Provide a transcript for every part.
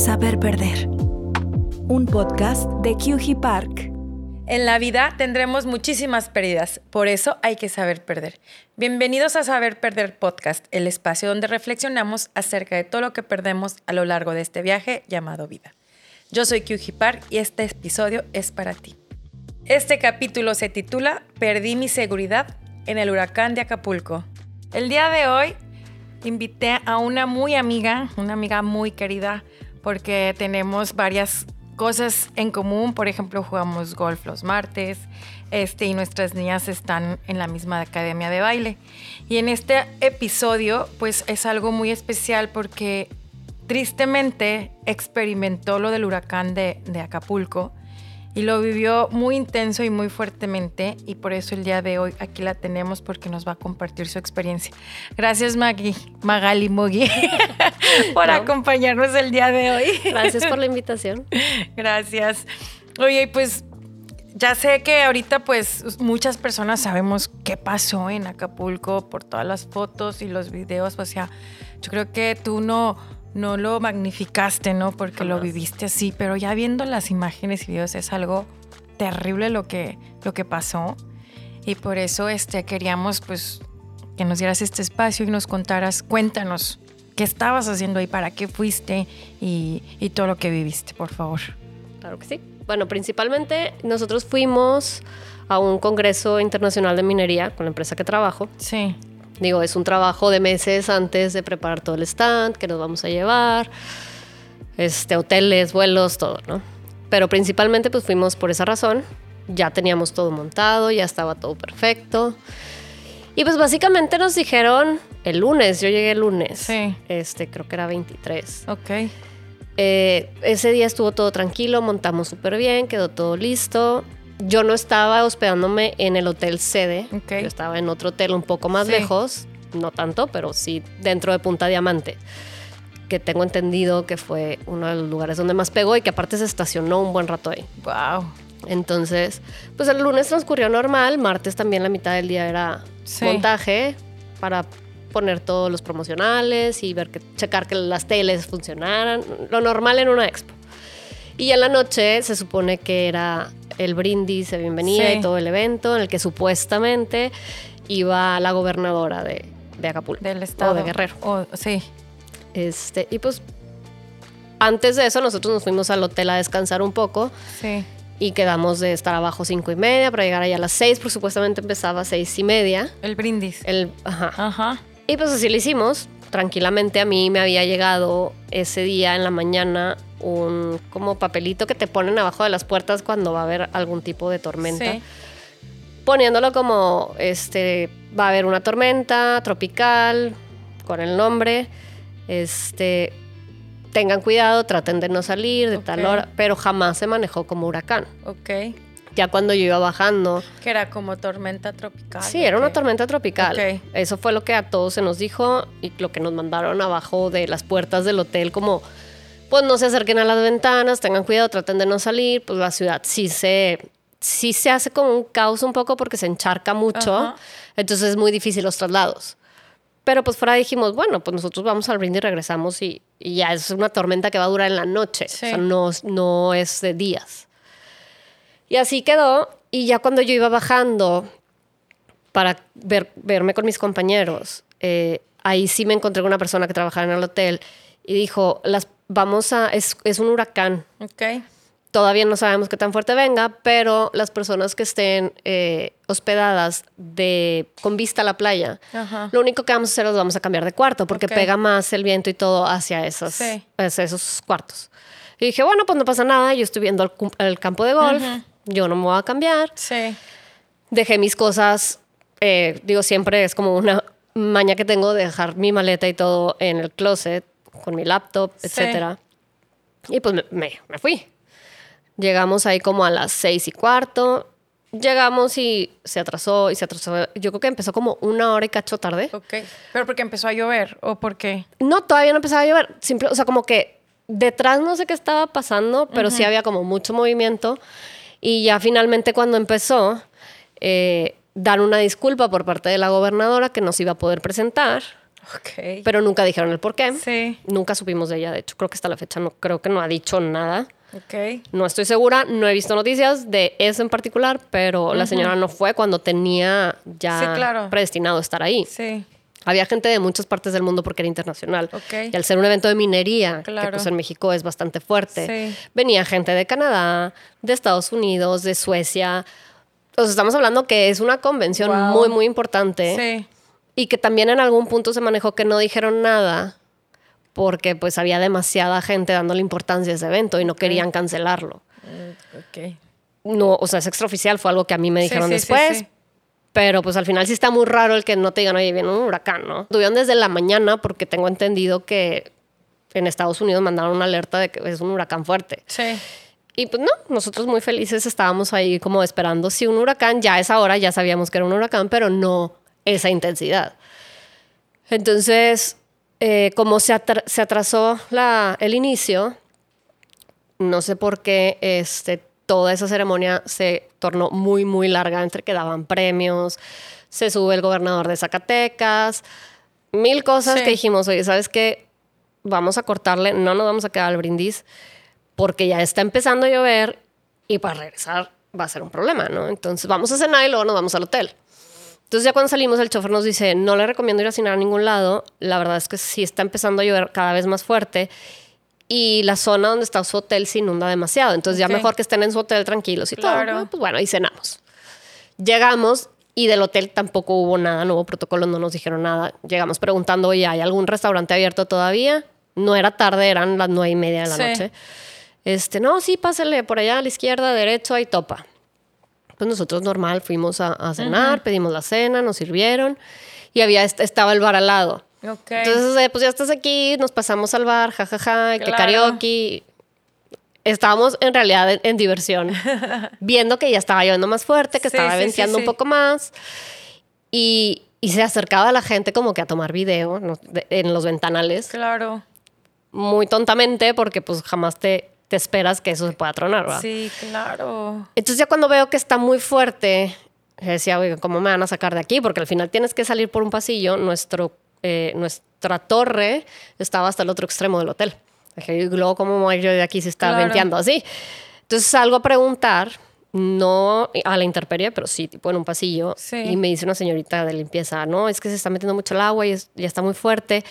Saber Perder. Un podcast de QG Park. En la vida tendremos muchísimas pérdidas, por eso hay que saber perder. Bienvenidos a Saber Perder Podcast, el espacio donde reflexionamos acerca de todo lo que perdemos a lo largo de este viaje llamado vida. Yo soy QG Park y este episodio es para ti. Este capítulo se titula Perdí mi seguridad en el huracán de Acapulco. El día de hoy invité a una muy amiga, una amiga muy querida, porque tenemos varias cosas en común. Por ejemplo, jugamos golf los martes este, y nuestras niñas están en la misma academia de baile. Y en este episodio, pues es algo muy especial porque tristemente experimentó lo del huracán de, de Acapulco y lo vivió muy intenso y muy fuertemente y por eso el día de hoy aquí la tenemos porque nos va a compartir su experiencia. Gracias Maggie, Magali Mogi por acompañarnos el día de hoy. Gracias por la invitación. Gracias. Oye, pues ya sé que ahorita pues muchas personas sabemos qué pasó en Acapulco por todas las fotos y los videos, o sea, yo creo que tú no no lo magnificaste, ¿no? Porque lo viviste así, pero ya viendo las imágenes y videos es algo terrible lo que, lo que pasó. Y por eso este, queríamos pues que nos dieras este espacio y nos contaras, cuéntanos qué estabas haciendo ahí, para qué fuiste y, y todo lo que viviste, por favor. Claro que sí. Bueno, principalmente nosotros fuimos a un congreso internacional de minería con la empresa que trabajo. Sí. Digo, es un trabajo de meses antes de preparar todo el stand, que nos vamos a llevar, este, hoteles, vuelos, todo, ¿no? Pero principalmente pues fuimos por esa razón. Ya teníamos todo montado, ya estaba todo perfecto. Y pues básicamente nos dijeron el lunes, yo llegué el lunes. Sí. Este, creo que era 23. Ok. Eh, ese día estuvo todo tranquilo, montamos súper bien, quedó todo listo yo no estaba hospedándome en el hotel sede. Yo estaba en otro hotel un poco más lejos, no tanto, pero sí dentro de Punta Diamante, que tengo entendido que fue uno de los lugares donde más pegó y que aparte se estacionó un buen rato ahí. Wow. Entonces, pues el lunes transcurrió normal, martes también la mitad del día era montaje para poner todos los promocionales y ver que checar que las teles funcionaran, lo normal en una expo. Y en la noche se supone que era el brindis de bienvenida y todo el evento en el que supuestamente iba la gobernadora de, de Acapulco. Del estado. O de Guerrero. sí. Este, y pues antes de eso nosotros nos fuimos al hotel a descansar un poco. Sí. Y quedamos de estar abajo cinco y media para llegar allá a las seis, porque supuestamente empezaba a seis y media. El brindis. El, ajá. Ajá. Y pues así lo hicimos. Tranquilamente a mí me había llegado ese día en la mañana un como papelito que te ponen abajo de las puertas cuando va a haber algún tipo de tormenta. Poniéndolo como, este, va a haber una tormenta tropical con el nombre, este, tengan cuidado, traten de no salir de tal hora, pero jamás se manejó como huracán. Ok. Ya cuando yo iba bajando. Que era como tormenta tropical. Sí, era una tormenta tropical. Eso fue lo que a todos se nos dijo y lo que nos mandaron abajo de las puertas del hotel como pues no se acerquen a las ventanas, tengan cuidado, traten de no salir, pues la ciudad sí se, sí se hace como un caos un poco porque se encharca mucho, entonces es muy difícil los traslados. Pero pues fuera dijimos, bueno, pues nosotros vamos al brindis y regresamos y, ya es una tormenta que va a durar en la noche, o sea, no, no es de días. Y así quedó, y ya cuando yo iba bajando para ver, verme con mis compañeros, eh, ahí sí me encontré con una persona que trabajaba en el hotel y dijo, las vamos a, es, un huracán. Ok. Todavía no sabemos qué tan fuerte venga, pero las personas que estén eh, hospedadas de, con vista a la playa, lo único que vamos a hacer es vamos a cambiar de cuarto porque pega más el viento y todo hacia esos, esos cuartos. Y dije, bueno, pues no pasa nada, yo estoy viendo el, campo de golf, yo no me voy a cambiar. Sí. Dejé mis cosas, eh, digo, siempre es como una maña que tengo de dejar mi maleta y todo en el closet con mi laptop, etcétera. Y pues me, me, fui. Llegamos ahí como a las seis y cuarto. Llegamos y se atrasó y se atrasó. Yo creo que empezó como una hora y cacho tarde. Ok. ¿Pero porque empezó a llover o por qué? No, todavía no empezaba a llover. Simple, o sea, como que detrás no sé qué estaba pasando, pero sí había como mucho movimiento. Y ya finalmente cuando empezó, eh, dar una disculpa por parte de la gobernadora que nos iba a poder presentar Ok. Pero nunca dijeron el por qué. Sí. Nunca supimos de ella, de hecho, creo que hasta la fecha no creo que no ha dicho nada. Ok. No estoy segura, no he visto noticias de eso en particular, pero la señora no fue cuando tenía ya Sí, claro. predestinado estar ahí. Sí. Había gente de muchas partes del mundo porque era internacional. Y al ser un evento de minería, que pues en México es bastante fuerte, Sí. venía gente de Canadá, de Estados Unidos, de Suecia. O sea, estamos hablando que es una convención Wow. muy, muy importante. Sí. Y que también en algún punto se manejó que no dijeron nada porque pues había demasiada gente dándole importancia a ese evento y no querían cancelarlo. No, o sea, es extraoficial, fue algo que a mí me dijeron sí, sí, después. Pero pues al final sí está muy raro el que no te digan, oye, viene un huracán, ¿no? Tuvieron desde la mañana porque tengo entendido que en Estados Unidos mandaron una alerta de que es un huracán fuerte. Sí. Y pues no, nosotros muy felices estábamos ahí como esperando si un huracán, ya a esa hora ya sabíamos que era un huracán, pero no esa intensidad. Entonces, eh, como se, se atrasó la, el inicio, no sé por qué este, toda esa ceremonia se tornó muy, muy larga entre que daban premios, se sube el gobernador de Zacatecas, mil cosas Sí. que dijimos, oye, ¿sabes qué? Vamos a cortarle, no nos vamos a quedar al brindis porque ya está empezando a llover y para regresar va a ser un problema, ¿no? Entonces vamos a cenar y luego nos vamos al hotel. Entonces ya cuando salimos el chofer nos dice, no le recomiendo ir a cenar a ningún lado, la verdad es que sí está empezando a llover cada vez más fuerte y la zona donde está su hotel se inunda demasiado, entonces ya mejor que estén en su hotel tranquilos y Claro. todo. Pues bueno, ahí cenamos. Llegamos y del hotel tampoco hubo nada, no hubo protocolos, no nos dijeron nada. Llegamos preguntando, oye, ¿hay algún restaurante abierto todavía? No era tarde, eran las nueve y media de la Sí. noche. Este, no, sí, pásale por allá a la izquierda, derecho, ahí topa. Pues nosotros normal fuimos a, a cenar, pedimos la cena, nos sirvieron y había est- estaba el bar al lado. Ok. Entonces, eh, pues ya estás aquí, nos pasamos al bar, jajaja, que Claro. karaoke. Estábamos en realidad en, en diversión, viendo que ya estaba lloviendo más fuerte, que Sí, estaba sí, sí, venteando sí. un poco más. Y, y se acercaba la gente como que a tomar video ¿no? de- en los ventanales, claro. muy tontamente, porque pues jamás te, te esperas que eso se pueda tronar, ¿verdad? Sí, claro. Entonces ya cuando veo que está muy fuerte, decía, oiga, ¿cómo me van a sacar de aquí? Porque al final tienes que salir por un pasillo. Nuestro, eh, nuestra torre estaba hasta el otro extremo del hotel. Dije, y luego, ¿cómo yo de aquí si está Claro. venteando así? Entonces salgo a preguntar, no a la intemperie, pero sí, tipo en un pasillo. Sí. Y me dice una señorita de limpieza, no, es que se está metiendo mucho el agua y es- ya está muy fuerte.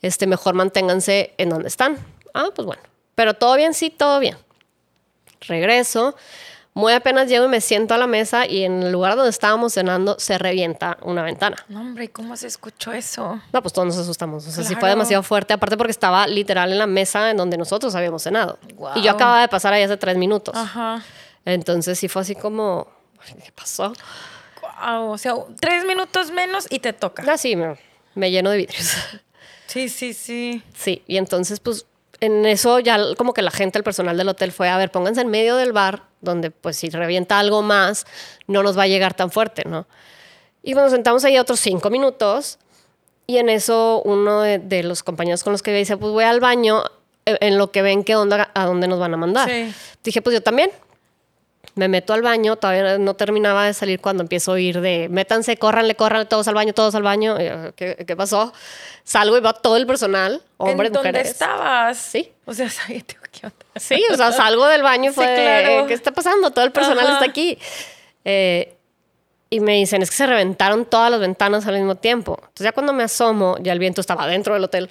Este, mejor manténganse en donde están. Ah, pues bueno. Pero todo bien, sí, todo bien. Regreso. Muy apenas llego y me siento a la mesa y en el lugar donde estábamos cenando se revienta una ventana. No, hombre, ¿y ¿cómo se escuchó eso? No, pues todos nos asustamos. O sea, sí fue Claro. demasiado fuerte, aparte porque estaba literal en la mesa en donde nosotros habíamos cenado. Y yo acababa de pasar ahí hace tres minutos. Ajá. Entonces sí fue así como, "Ay, ¿qué pasó? Guau, o sea, tres minutos menos y te toca. Así me, me lleno de vidrios. Sí, sí, sí. Sí, y entonces pues en eso ya como que la gente, el personal del hotel fue, a ver, pónganse en medio del bar, donde pues si revienta algo más, no nos va a llegar tan fuerte, ¿no? Y bueno, nos sentamos ahí otros cinco minutos y en eso uno de, de los compañeros con los que iba dice, pues voy al baño eh, en lo que ven qué onda, a dónde nos van a mandar. Sí. Dije, pues yo también. Me meto al baño, todavía no terminaba de salir cuando empiezo a oír de métanse, córranle, córranle, todos al baño, todos al baño. Yo, ¿Qué, qué pasó? Salgo y va todo el personal, hombres, ¿En dónde mujeres. estabas? Sí. O sea, qué onda. Sí, o sea, salgo del baño y Sí, fue, de, claro. ¿qué está pasando? Todo el personal Ajá. está aquí. Eh, y me dicen, es que se reventaron todas las ventanas al mismo tiempo. Entonces ya cuando me asomo, ya el viento estaba dentro del hotel.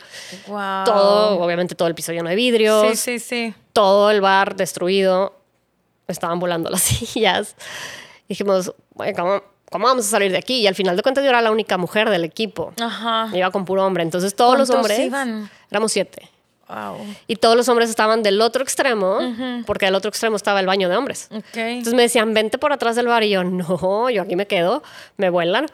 Wow. Todo, obviamente todo el piso lleno de vidrios, Sí, sí, sí. todo el bar destruido. Estaban volando las sillas. Dijimos, "Bueno, ¿cómo, ¿cómo vamos a salir de aquí? Y al final de cuentas yo era la única mujer del equipo. Ajá. Iba con puro hombre. Entonces todos los ¿Cuántos hombres... iban? Éramos siete. Wow. Y todos los hombres estaban del otro extremo, porque del otro extremo estaba el baño de hombres. Ok. Entonces me decían, vente por atrás del bar. Y yo, no, yo aquí me quedo, me vuelan. o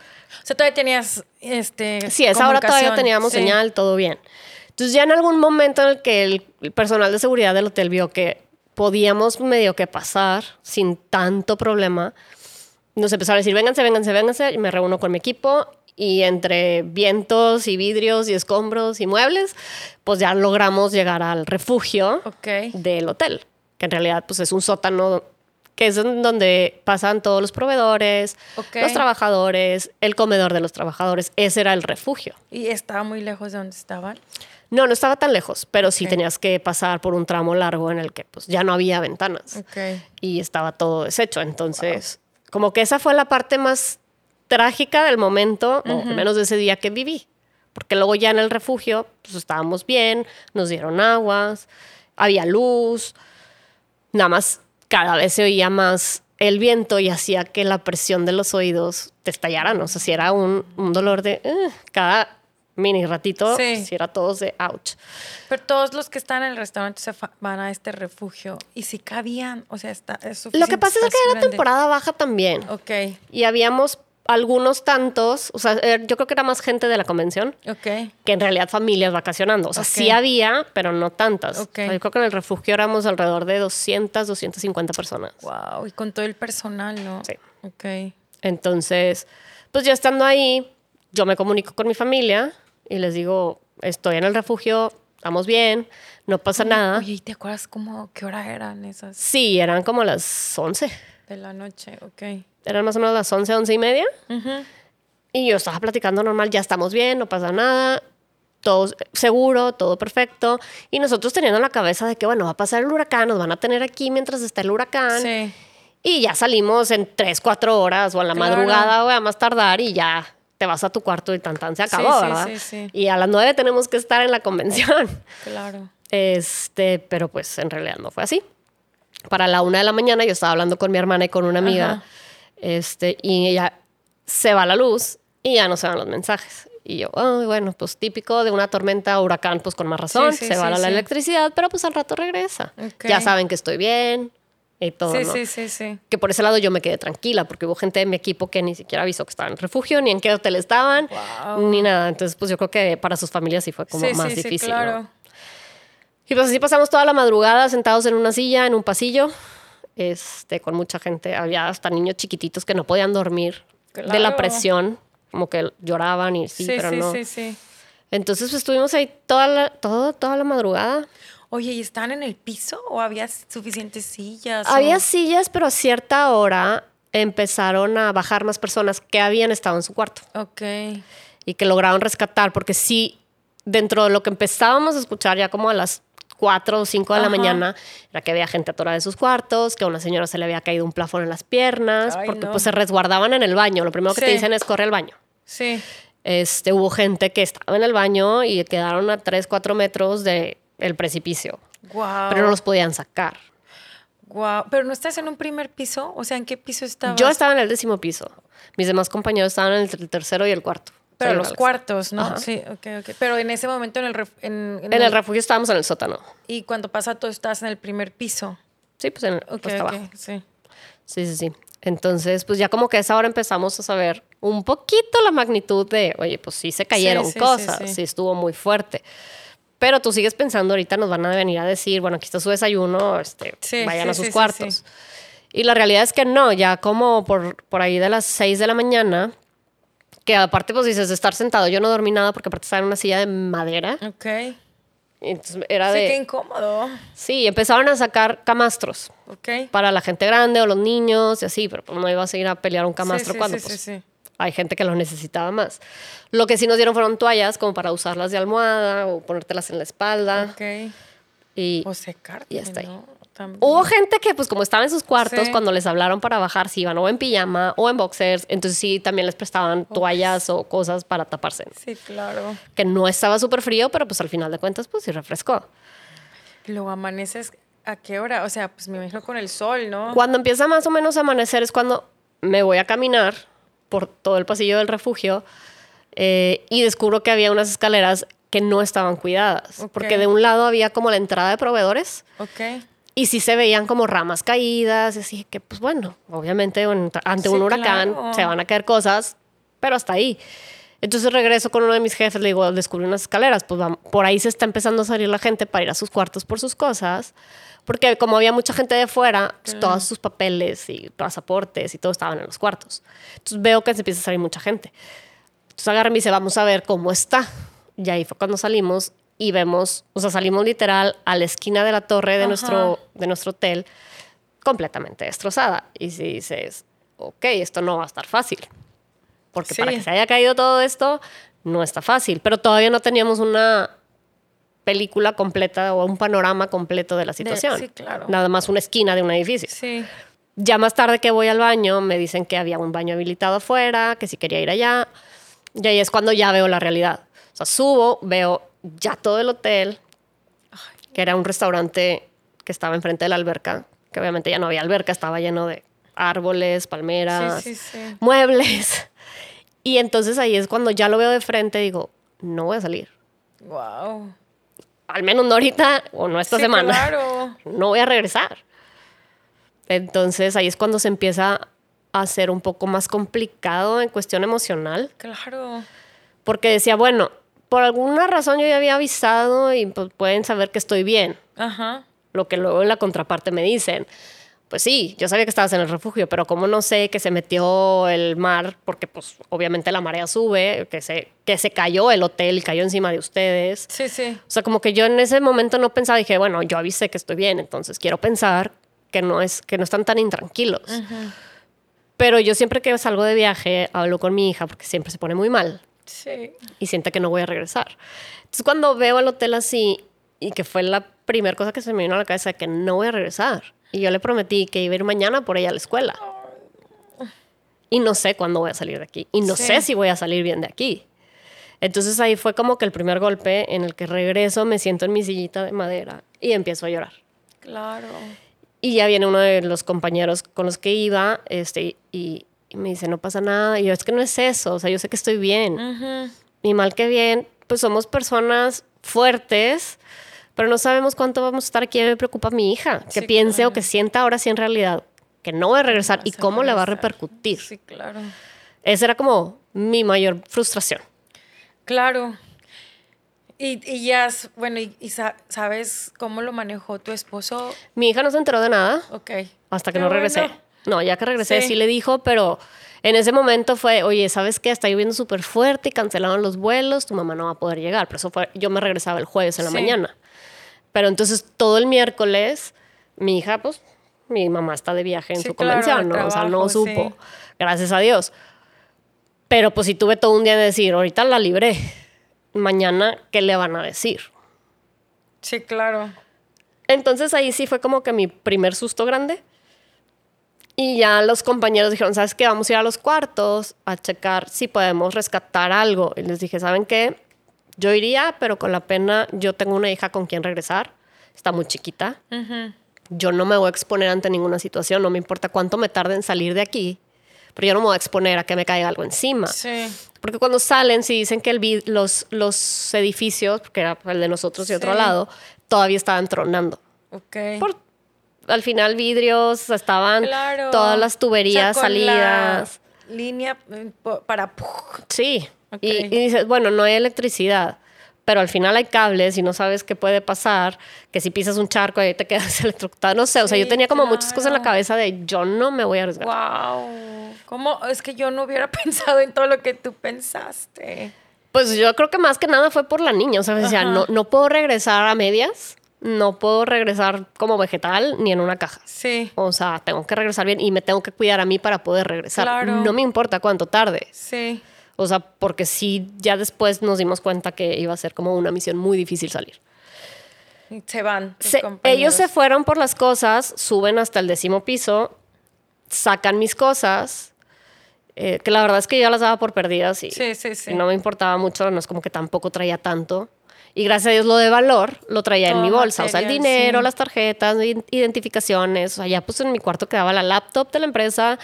sea, todavía tenías este. Sí, esa hora todavía teníamos Sí. señal, todo bien. Entonces ya en algún momento en el que el personal de seguridad del hotel vio que podíamos medio que pasar sin tanto problema, nos empezaron a decir, vénganse, vénganse, vénganse. Y me reúno con mi equipo y entre vientos y vidrios y escombros y muebles, pues ya logramos llegar al refugio Ok. del hotel, que en realidad pues es un sótano que es donde pasan todos los proveedores, los trabajadores, el comedor de los trabajadores. Ese era el refugio. ¿Y estaba muy lejos de donde estaban? No, no estaba tan lejos, pero sí tenías que pasar por un tramo largo en el que pues, ya no había ventanas. Y estaba todo deshecho. Entonces, como que esa fue la parte más trágica del momento, o menos de ese día que viví. Porque luego ya en el refugio, pues estábamos bien, nos dieron aguas, había luz, nada más cada vez se oía más el viento y hacía que la presión de los oídos te estallaran. O sea, si era un, dolor de eh, cada mini ratito, si era todos de ouch. Pero todos los que están en el restaurante se van a este refugio y si cabían, o sea, está, es Lo que pasa es que era temporada baja también. Ok. Y habíamos algunos tantos, o sea, eh, yo creo que era más gente de la convención que en realidad familias vacacionando. O sea, sí había, pero no tantas. yo creo que en el refugio éramos alrededor de 200, 250 personas. Wow, y con todo el personal, ¿no? Sí. Ok. Entonces, pues ya estando ahí, yo me comunico con mi familia y les digo, estoy en el refugio, estamos bien, no pasa nada. Oye, ¿y te acuerdas cómo, qué hora eran esas? Sí, eran como las 11. De la noche, ok eran más o menos las 11, 11 y media. Y yo estaba platicando normal, ya estamos bien, no pasa nada, todo seguro, todo perfecto. Y nosotros teniendo en la cabeza de que, bueno, va a pasar el huracán, nos van a tener aquí mientras está el huracán. Sí. Y ya salimos en 3, 4 horas o en la madrugada o a más tardar y ya te vas a tu cuarto y tan tan se acabó, sí, ¿verdad? Sí, y a las 9 tenemos que estar en la convención. Claro. Este, pero pues en realidad no fue así. Para la una de la mañana yo estaba hablando con mi hermana y con una amiga. Este, y ella se va la luz y ya no se van los mensajes. Y yo, bueno, pues típico de una tormenta, huracán, pues con más razón, se va la electricidad, pero pues al rato regresa. Ya saben que estoy bien y todo. Sí, ¿no? sí, sí, sí. Que por ese lado yo me quedé tranquila, porque hubo gente de mi equipo que ni siquiera avisó que estaban en refugio, ni en qué hotel estaban, ni nada. Entonces, pues yo creo que para sus familias sí fue como más difícil. Claro. Y pues así pasamos toda la madrugada sentados en una silla, en un pasillo, este, con mucha gente. Había hasta niños chiquititos que no podían dormir de la presión, como que lloraban y sí, pero no. Sí, sí, Entonces pues, estuvimos ahí toda la, todo, toda la madrugada. Oye, ¿y están en el piso o había suficientes sillas? Había sillas, pero a cierta hora empezaron a bajar más personas que habían estado en su cuarto. Ok. Y que lograron rescatar, porque sí, dentro de lo que empezábamos a escuchar ya como a las 4 o 5 de la mañana, era que había gente atorada en sus cuartos, que a una señora se le había caído un plafón en las piernas, porque pues se resguardaban en el baño. Lo primero que te dicen es corre al baño. Sí. Este, hubo gente que estaba en el baño y quedaron a 3, 4 metros del el precipicio. Wow. Pero no los podían sacar. Wow. Pero no estás en un primer piso, o sea, ¿en qué piso estabas? Yo estaba en el décimo piso. Mis demás compañeros estaban en el tercero y el cuarto. Pero los cuartos, ¿no? Sí, ok, ok. Pero en ese momento en el, en, el, refugio estábamos en el sótano. Y cuando pasa todo estás en el primer piso. Sí, pues en el okay, abajo. Sí. sí, sí, sí. Entonces, pues ya como que a esa hora empezamos a saber un poquito la magnitud de, oye, pues sí se cayeron cosas, sí, estuvo muy fuerte. Pero tú sigues pensando, ahorita nos van a venir a decir, bueno, aquí está su desayuno, este, vayan a sus cuartos. Y la realidad es que no, ya como por, por ahí de las 6 de la mañana, que aparte, pues dices, de estar sentado. Yo no dormí nada porque aparte estaba en una silla de madera. Ok. Entonces era de. Sí, qué incómodo. Sí, empezaron a sacar camastros. Ok. Para la gente grande o los niños y así, pero pues no ibas a ir a pelear un camastro cuando sí, pues, sí, hay gente que lo necesitaba más. Lo que sí nos dieron fueron toallas como para usarlas de almohada o ponértelas en la espalda. Ok. Y, o secarte, y hasta ahí. Hubo gente que, pues, como estaba en sus cuartos, cuando les hablaron para bajar, si iban o en pijama o en boxers, entonces sí también les prestaban toallas o cosas para taparse. Sí, claro. Que no estaba súper frío, pero pues al final de cuentas, pues sí refrescó. Luego amaneces, ¿a qué hora? O sea, pues me imagino con el sol, ¿no? Cuando empieza más o menos a amanecer es cuando me voy a caminar por todo el pasillo del refugio eh, y descubro que había unas escaleras que no estaban cuidadas. Porque de un lado había como la entrada de proveedores. Y sí se veían como ramas caídas, así que, pues bueno, obviamente ante un huracán se van a caer cosas, pero hasta ahí. Entonces regreso con uno de mis jefes, le digo, descubrí unas escaleras, pues vamos, por ahí se está empezando a salir la gente para ir a sus cuartos por sus cosas, porque como había mucha gente de fuera, pues, todos sus papeles y pasaportes y todo estaban en los cuartos. Entonces veo que se empieza a salir mucha gente. Entonces agarra y me dice, vamos a ver cómo está. Y ahí fue cuando salimos y vemos, o sea, salimos literal a la esquina de la torre de, nuestro, de nuestro hotel, completamente destrozada. Y si dices, ok, esto no va a estar fácil. Porque para que se haya caído todo esto, no está fácil. Pero todavía no teníamos una película completa o un panorama completo de la situación. sí, claro. Nada más una esquina de un edificio. Sí. Ya más tarde que voy al baño, me dicen que había un baño habilitado afuera, que si quería ir allá. Y ahí es cuando ya veo la realidad. O sea, subo, veo ya todo el hotel, que era un restaurante que estaba enfrente de la alberca, que obviamente ya no había alberca, estaba lleno de árboles, palmeras, muebles. Y entonces ahí es cuando ya lo veo de frente, digo, no voy a salir. Wow. Al menos no ahorita o no esta semana. Claro. No voy a regresar. Entonces ahí es cuando se empieza a ser un poco más complicado en cuestión emocional. Claro. Porque decía, bueno, por alguna razón yo ya había avisado y pues, pueden saber que estoy bien. Ajá. Lo que luego en la contraparte me dicen. Pues sí, yo sabía que estabas en el refugio, pero como no sé que se metió el mar, porque pues obviamente la marea sube, que se, que se cayó el hotel, cayó encima de ustedes. Sí, sí. O sea, como que yo en ese momento no pensaba, dije, bueno, yo avisé que estoy bien, entonces quiero pensar que no, es, que no están tan intranquilos. Pero yo siempre que salgo de viaje hablo con mi hija porque siempre se pone muy mal. Sí. Y siente que no voy a regresar. Entonces cuando veo el hotel así y que fue la primera cosa que se me vino a la cabeza que no voy a regresar. Y yo le prometí que iba a ir mañana por ella a la escuela. Y no sé cuándo voy a salir de aquí. Y no sé si voy a salir bien de aquí. Entonces ahí fue como que el primer golpe en el que regreso, me siento en mi sillita de madera y empiezo a llorar. Claro. Y ya viene uno de los compañeros con los que iba este, y, me dice, no pasa nada. Y yo, es que no es eso, o sea, yo sé que estoy bien. Ni mal que bien, pues somos personas fuertes, pero no sabemos cuánto vamos a estar aquí. me preocupa mi hija, que piense o que sienta ahora sí en realidad que no va a regresar y cómo le va a repercutir. Sí, claro. Esa era como mi mayor frustración. Claro. Y, ya, bueno, y, sabes cómo lo manejó tu esposo? Mi hija no se enteró de nada. Ok. Hasta que no regresé. No, ya que regresé sí. le dijo, pero en ese momento fue, oye, ¿sabes qué? Está lloviendo súper fuerte y cancelaron los vuelos, tu mamá no va a poder llegar. Pero eso fue, yo me regresaba el jueves en la mañana. Pero entonces todo el miércoles, mi hija, pues, mi mamá está de viaje en su convención, ¿no? o sea, no supo. Gracias a Dios. Pero pues sí tuve todo un día de decir, ahorita la libré mañana qué le van a decir. Sí, claro. Entonces ahí sí fue como que mi primer susto grande. Y ya los compañeros dijeron, ¿sabes qué? Vamos a ir a los cuartos a checar si podemos rescatar algo. Y les dije, ¿saben qué? Yo iría, pero con la pena, yo tengo una hija con quien regresar. Está muy chiquita. Yo no me voy a exponer ante ninguna situación, no me importa cuánto me tarde en salir de aquí pero yo no me voy a exponer a que me caiga algo encima. Sí. Porque cuando salen, si dicen que el los, los edificios, porque era el de nosotros y otro lado, todavía estaban tronando. Ok. al final vidrios, estaban todas las tuberías salidas. línea eh, para... Sí. Y, y dices, bueno, no hay electricidad pero al final hay cables y no sabes qué puede pasar, que si pisas un charco ahí te quedas electrocutado, no sé, o sea, yo tenía como muchas cosas en la cabeza de yo no me voy a arriesgar. Wow. ¿Cómo? Es que yo no hubiera pensado en todo lo que tú pensaste. Pues yo creo que más que nada fue por la niña, o sea, decía, no, no puedo regresar a medias, no puedo regresar como vegetal ni en una caja. Sí. O sea, tengo que regresar bien y me tengo que cuidar a mí para poder regresar. Claro. No me importa cuánto tarde. Sí. O sea, porque sí, ya después nos dimos cuenta que iba a ser como una misión muy difícil salir. Se van. ellos se fueron por las cosas, suben hasta el décimo piso, sacan mis cosas, eh, que la verdad es que yo las daba por perdidas y, sí, sí, sí. y, no me importaba mucho, no es como que tampoco traía tanto. Y gracias a Dios lo de valor lo traía en mi bolsa, o sea, el dinero, las tarjetas, identificaciones, o sea, ya pues en mi cuarto quedaba la laptop de la empresa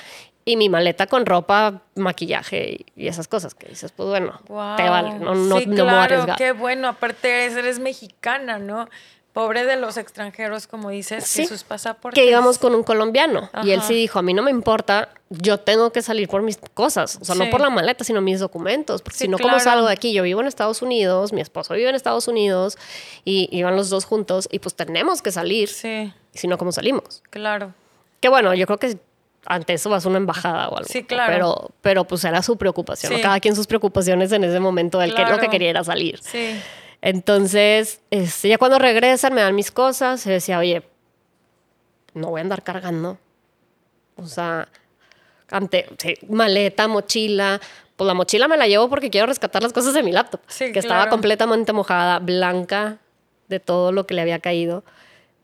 y mi maleta con ropa, maquillaje y, esas cosas que dices, pues bueno, te vale, no, no, sí, claro, qué bueno, aparte eres mexicana, ¿no? Pobre de los extranjeros, como dices, sí, sus pasaportes. Que íbamos con un colombiano y él sí dijo, a mí no me importa, yo tengo que salir por mis cosas, o sea, no por la maleta, sino mis documentos, porque si no, ¿cómo salgo de aquí? Yo vivo en Estados Unidos, mi esposo vive en Estados Unidos y iban los dos juntos y pues tenemos que salir. Sí. Si no, ¿cómo salimos? Claro. Que bueno, yo creo que ante eso vas a una embajada o algo. Sí, claro. Pero, pero pues era su preocupación. Cada quien sus preocupaciones en ese momento. Él que lo que quería era salir. Sí. Entonces, este, ya cuando regresan, me dan mis cosas. Se decía, oye, no voy a andar cargando. O sea, ante maleta, mochila. Pues la mochila me la llevo porque quiero rescatar las cosas de mi laptop, que estaba completamente mojada, blanca de todo lo que le había caído.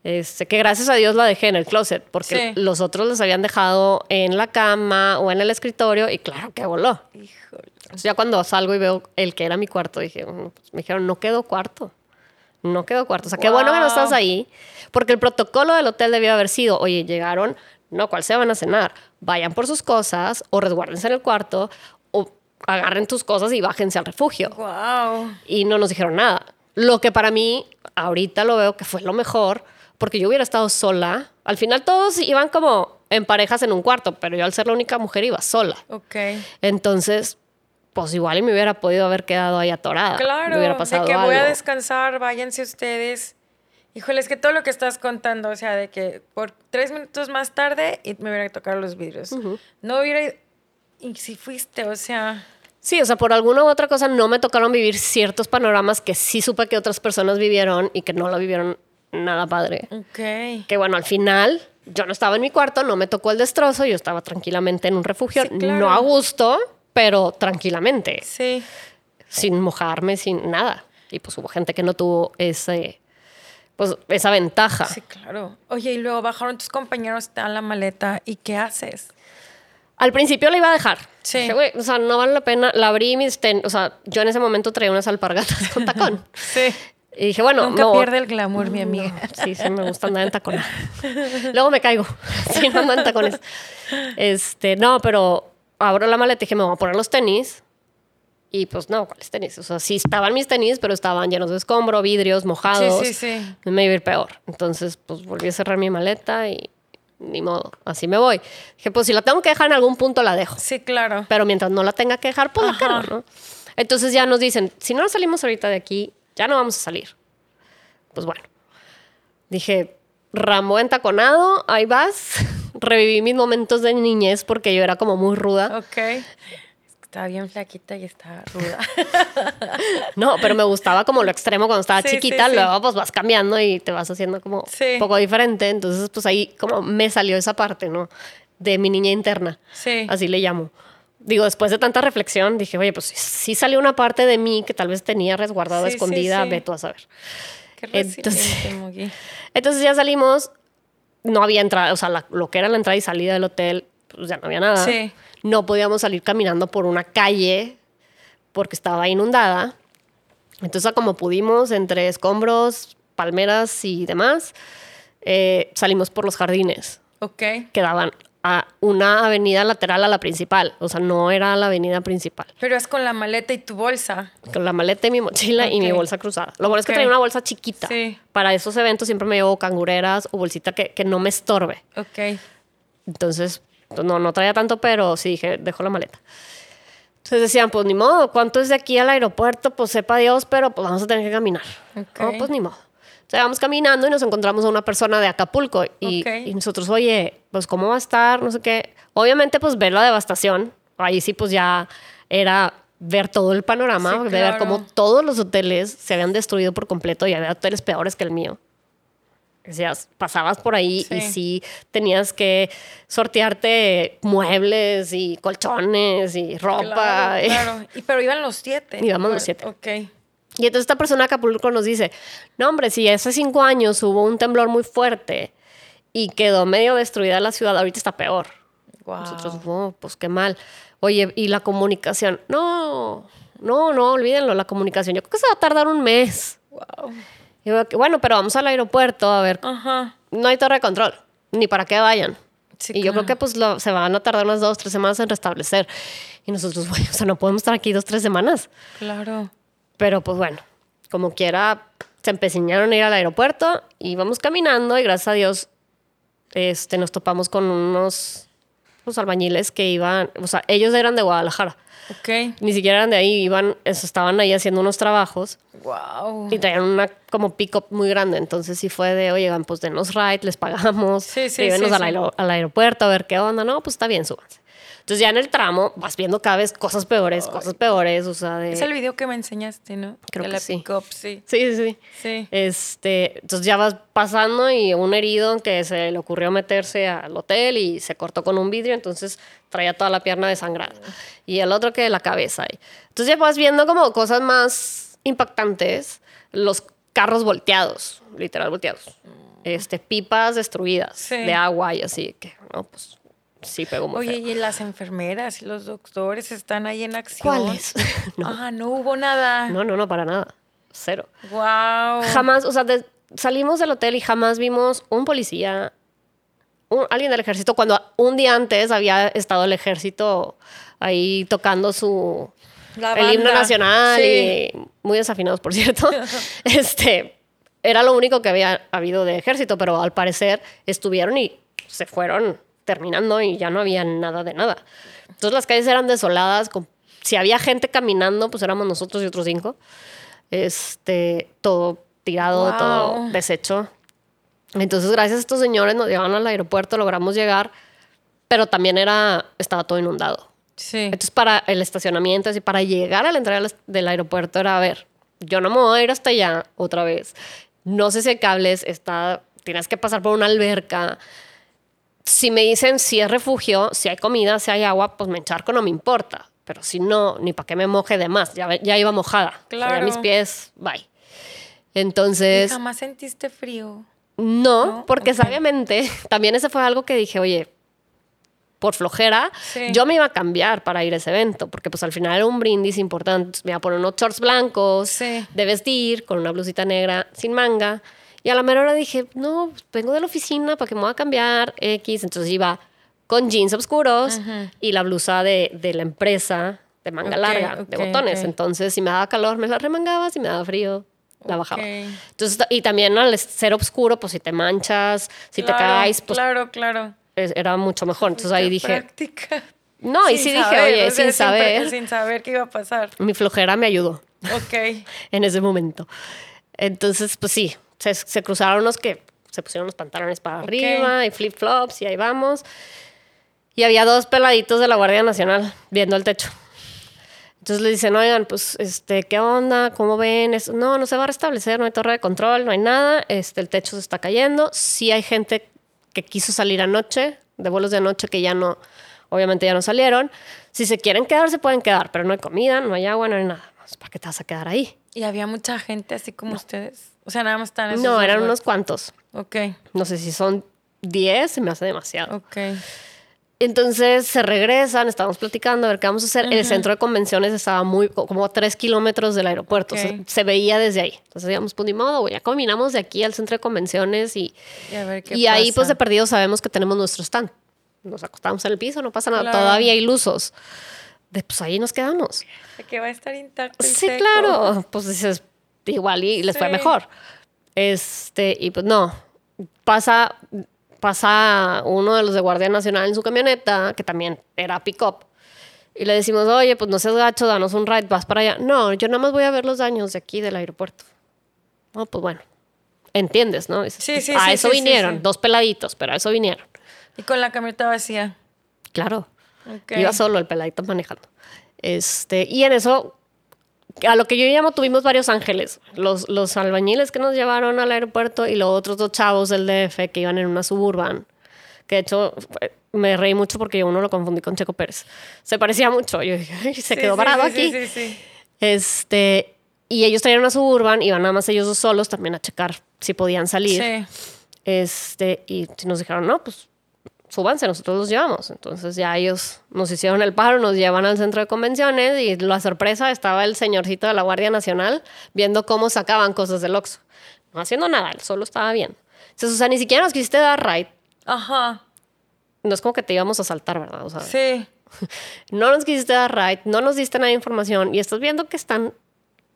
Este, que gracias a Dios la dejé en el closet, porque los otros los habían dejado en la cama o en el escritorio y claro que voló. Híjole. ya cuando salgo y veo el que era mi cuarto, dije, pues", me dijeron, no quedó cuarto. No quedó cuarto. O sea, qué bueno que no estás ahí, porque el protocolo del hotel debió haber sido, oye, llegaron, no, ¿cuál se van a cenar? Vayan por sus cosas o resguárdense en el cuarto o agarren tus cosas y bájense al refugio. Wow. Y no nos dijeron nada. Lo que para mí, ahorita lo veo que fue lo mejor, porque yo hubiera estado sola. Al final todos iban como en parejas en un cuarto, pero yo al ser la única mujer iba sola. Ok. Entonces, pues igual me hubiera podido haber quedado ahí atorada. Claro, hubiera pasado de que voy a descansar, váyanse ustedes. Híjole, es que todo lo que estás contando, o sea, de que por tres minutos más tarde me hubiera tocado los vidrios. No hubiera... Y si fuiste, o sea... Sí, o sea, por alguna u otra cosa no me tocaron vivir ciertos panoramas que sí supe que otras personas vivieron y que no lo vivieron nada padre. Ok. Que bueno, al final yo no estaba en mi cuarto, no me tocó el destrozo, yo estaba tranquilamente en un refugio, no a gusto, pero tranquilamente. Sí. Sin mojarme, sin nada. Y pues hubo gente que no tuvo ese, pues, esa ventaja. Sí, claro. Oye, y luego bajaron tus compañeros, te dan la maleta, ¿y qué haces? Al principio la iba a dejar. Sí. o sea, no vale la pena. La abrí mis ten, o sea, yo en ese momento traía unas alpargatas con tacón. sí. Y dije, bueno, Nunca pierde el glamour, mi amiga. sí, sí, me gusta andar en tacones. Luego me caigo. Sí, no ando en tacones. Este, no, pero abro la maleta y dije, me voy a poner los tenis. Y pues no, ¿cuáles tenis? O sea, sí estaban mis tenis, pero estaban llenos de escombro, vidrios, mojados. Sí, sí, sí. Me iba a ir peor. Entonces, pues volví a cerrar mi maleta y ni modo, así me voy. Dije, pues si la tengo que dejar en algún punto, la dejo. Sí, claro. Pero mientras no la tenga que dejar, pues la cargo, ¿no? Entonces ya nos dicen, si no salimos ahorita de aquí, ya no vamos a salir. Pues bueno, dije, Rambo entaconado, ahí vas. Reviví mis momentos de niñez porque yo era como muy ruda. Ok. Estaba bien flaquita y estaba ruda. no, pero me gustaba como lo extremo cuando estaba chiquita. Luego pues vas cambiando y te vas haciendo como un poco diferente. Entonces pues ahí como me salió esa parte, ¿no? De mi niña interna. Sí. Así le llamo digo, después de tanta reflexión, dije, oye, pues sí salió una parte de mí que tal vez tenía resguardada, escondida, ve tú a saber. Qué entonces, entonces ya salimos, no había entrada, o sea, lo que era la entrada y salida del hotel, pues ya no había nada. Sí. No podíamos salir caminando por una calle porque estaba inundada. Entonces, como pudimos, entre escombros, palmeras y demás, eh, salimos por los jardines. Ok. Quedaban a una avenida lateral a la principal. O sea, no era la avenida principal. Pero es con la maleta y tu bolsa. Con la maleta y mi mochila y mi bolsa cruzada. Lo bueno es que traía una bolsa chiquita. Sí. Para esos eventos siempre me llevo cangureras o bolsita que, que no me estorbe. Ok. Entonces, pues, no, no traía tanto, pero sí dije, dejo la maleta. Entonces decían, pues ni modo, ¿cuánto es de aquí al aeropuerto? Pues sepa Dios, pero pues vamos a tener que caminar. Okay. No, pues ni modo. Vamos caminando y nos encontramos a una persona de Acapulco y, y, nosotros, oye, pues cómo va a estar, no sé qué. Obviamente, pues ver la devastación. Ahí sí, pues ya era ver todo el panorama, de ver cómo todos los hoteles se habían destruido por completo y había hoteles peores que el mío. O sea, pasabas por ahí y sí tenías que sortearte muebles y colchones y ropa. Claro, Y, pero iban los siete. Íbamos los siete. Ok. Y entonces esta persona de Acapulco nos dice, no hombre, si hace cinco años hubo un temblor muy fuerte y quedó medio destruida la ciudad, ahorita está peor. Nosotros, oh, pues qué mal. Oye, ¿y la comunicación? No, no, no, olvídenlo, la comunicación. Yo creo que se va a tardar un mes. Wow. Y bueno, pero vamos al aeropuerto a ver. No hay torre de control, ni para qué vayan. y yo creo que pues se van a tardar unas dos, tres semanas en restablecer. Y nosotros, bueno, o sea, no podemos estar aquí dos, tres semanas. Claro. Pero pues bueno, como quiera, se empecinaron a ir al aeropuerto y vamos caminando y gracias a Dios este, nos topamos con unos, unos albañiles que iban, o sea, ellos eran de Guadalajara. Ok. Ni siquiera eran de ahí, iban, estaban ahí haciendo unos trabajos. Wow. Y traían una como pick-up muy grande. Entonces sí fue de, oigan, pues denos ride, les pagamos. Sí, sí, sí, al, al, aeropuerto a ver qué onda. No, pues está bien, súbanse. Entonces ya en el tramo vas viendo cada vez cosas peores, cosas peores, o sea, de... Es el video que me enseñaste, ¿no? Creo de que la sí. pick-up, sí. Sí, sí, Sí. Este, entonces ya vas pasando y un herido que se le ocurrió meterse al hotel y se cortó con un vidrio, entonces traía toda la pierna desangrada. Y el otro que la cabeza. Entonces ya vas viendo como cosas más impactantes, los carros volteados, literal volteados. Este, pipas destruidas Sí. de agua y así, que no, pues sí pegó muy Oye, feo. y las enfermeras y los doctores están ahí en acción. ¿Cuáles? no, Ah, no hubo nada. no, no, no, para nada. Cero. Wow. Jamás, o sea, de- salimos del hotel y jamás vimos un policía, un- alguien del ejército, cuando un día antes había estado el ejército ahí tocando su el himno nacional Sí. y muy desafinados, por cierto. este era lo único que había habido de ejército, pero al parecer estuvieron y se fueron terminando y ya no había nada de nada. Entonces las calles eran desoladas, con- si había gente caminando, pues éramos nosotros y otros cinco. Este, todo tirado, Wow. todo deshecho. Entonces, gracias a estos señores nos llevaron al aeropuerto, logramos llegar, pero también era, estaba todo inundado. Sí. Entonces, para el estacionamiento, así, para llegar a la entrada del- aeropuerto era, a ver, yo no me voy a ir hasta allá otra vez. No sé si hay cables, está, tienes que pasar por una alberca. Si me dicen si es refugio, si hay comida, si hay agua, pues me encharco, no me importa. Pero si no, ni para qué me moje de más. Ya, ya iba mojada. O sea, Claro. mis pies, bye. ¿Y Entonces, jamás sentiste frío. no, ¿No? porque sabiamente también ese fue algo que dije, oye, por flojera, Sí. yo me iba a cambiar para ir a ese evento, porque pues al final era un brindis importante. Me iba a poner unos shorts blancos Sí. de vestir, con una blusita negra sin manga. Y a la mera hora dije, no, pues, vengo de la oficina, ¿para que me voy a cambiar? X. Entonces iba con jeans oscuros y la blusa de, de la empresa de manga Ok, larga, de ok, botones. ok. Entonces, si me daba calor, me la remangaba, si me daba frío, la bajaba. Entonces, y también al ser oscuro, pues si te manchas, si te Claro, caes, pues Claro, claro. era mucho mejor. Entonces ahí dije, Práctica. no, y sí Sin dije, saber, oye, o sea, sin saber, pre- Sin saber qué iba a pasar. mi flojera me ayudó Ok. en ese momento. Entonces, pues sí, se, se cruzaron los que se pusieron los pantalones para Ok. arriba y flip-flops y ahí vamos. Y había dos peladitos de la Guardia Nacional viendo el techo. Entonces le dicen, oigan, pues, este, ¿qué onda? ¿Cómo ven? Es- no, no se va a restablecer, no hay torre de control, no hay nada, este, el techo se está cayendo. Sí hay gente que quiso salir anoche, de vuelos de anoche que ya no, obviamente ya no salieron. Si se quieren quedar, se pueden quedar, pero no hay comida, no hay agua, no hay nada. Pues, ¿Para qué te vas a quedar ahí? Y había mucha gente así como ustedes. O sea, nada más están esos No, eran unos cuantos. Ok, No sé si son 10, se me hace demasiado. ok. Entonces se regresan, estábamos platicando a ver qué vamos a hacer. El centro de convenciones estaba muy, como a tres kilómetros del aeropuerto. Ok. Se, se veía desde ahí. Entonces digamos, pues ni modo, ya caminamos de aquí al centro de convenciones y, Y a ver qué y ahí pues de perdido sabemos que tenemos nuestro stand. Nos acostamos en el piso, no pasa nada. Claro. Todavía ilusos. De, pues ahí nos quedamos. De que va a estar intacto y Sí, seco. claro. Pues dices, igual y les fue mejor. Este, y pues no. Pasa, pasa uno de los de Guardia Nacional en su camioneta, que también era pick-up. Y le decimos, oye, pues no seas gacho, danos un ride, vas para allá. No, yo nada más voy a ver los daños de aquí del aeropuerto. No, pues bueno. Entiendes, ¿no? Dices, Sí, pues, sí, a sí, eso sí, vinieron, sí. dos peladitos, pero a eso vinieron. Y con la camioneta vacía. Claro. Ok. Iba solo el peladito manejando. Este, y en eso, a lo que yo llamo, tuvimos varios ángeles. Los, los albañiles que nos llevaron al aeropuerto y los otros dos chavos del DF que iban en una suburban. Que de hecho fue- me reí mucho porque yo uno lo confundí con Checo Pérez. Se parecía mucho. Yo dije, "Ay, se quedó sí, parado sí, aquí. Sí, sí, sí. Este, y ellos traían una suburban, iban nada más ellos dos solos también a checar si podían salir. Sí. Este, y nos dijeron, no, pues súbanse, nosotros los llevamos. Entonces ya ellos nos hicieron el paro, nos llevan al centro de convenciones y la sorpresa estaba el señorcito de la Guardia Nacional viendo cómo sacaban cosas del Oxxo. No haciendo nada, él solo estaba viendo. Entonces, o sea, ni siquiera nos quisiste dar ride. Ajá. No es como que te íbamos a saltar, ¿verdad? O sea, Sí. no nos quisiste dar ride, no nos diste nada de información y estás viendo que están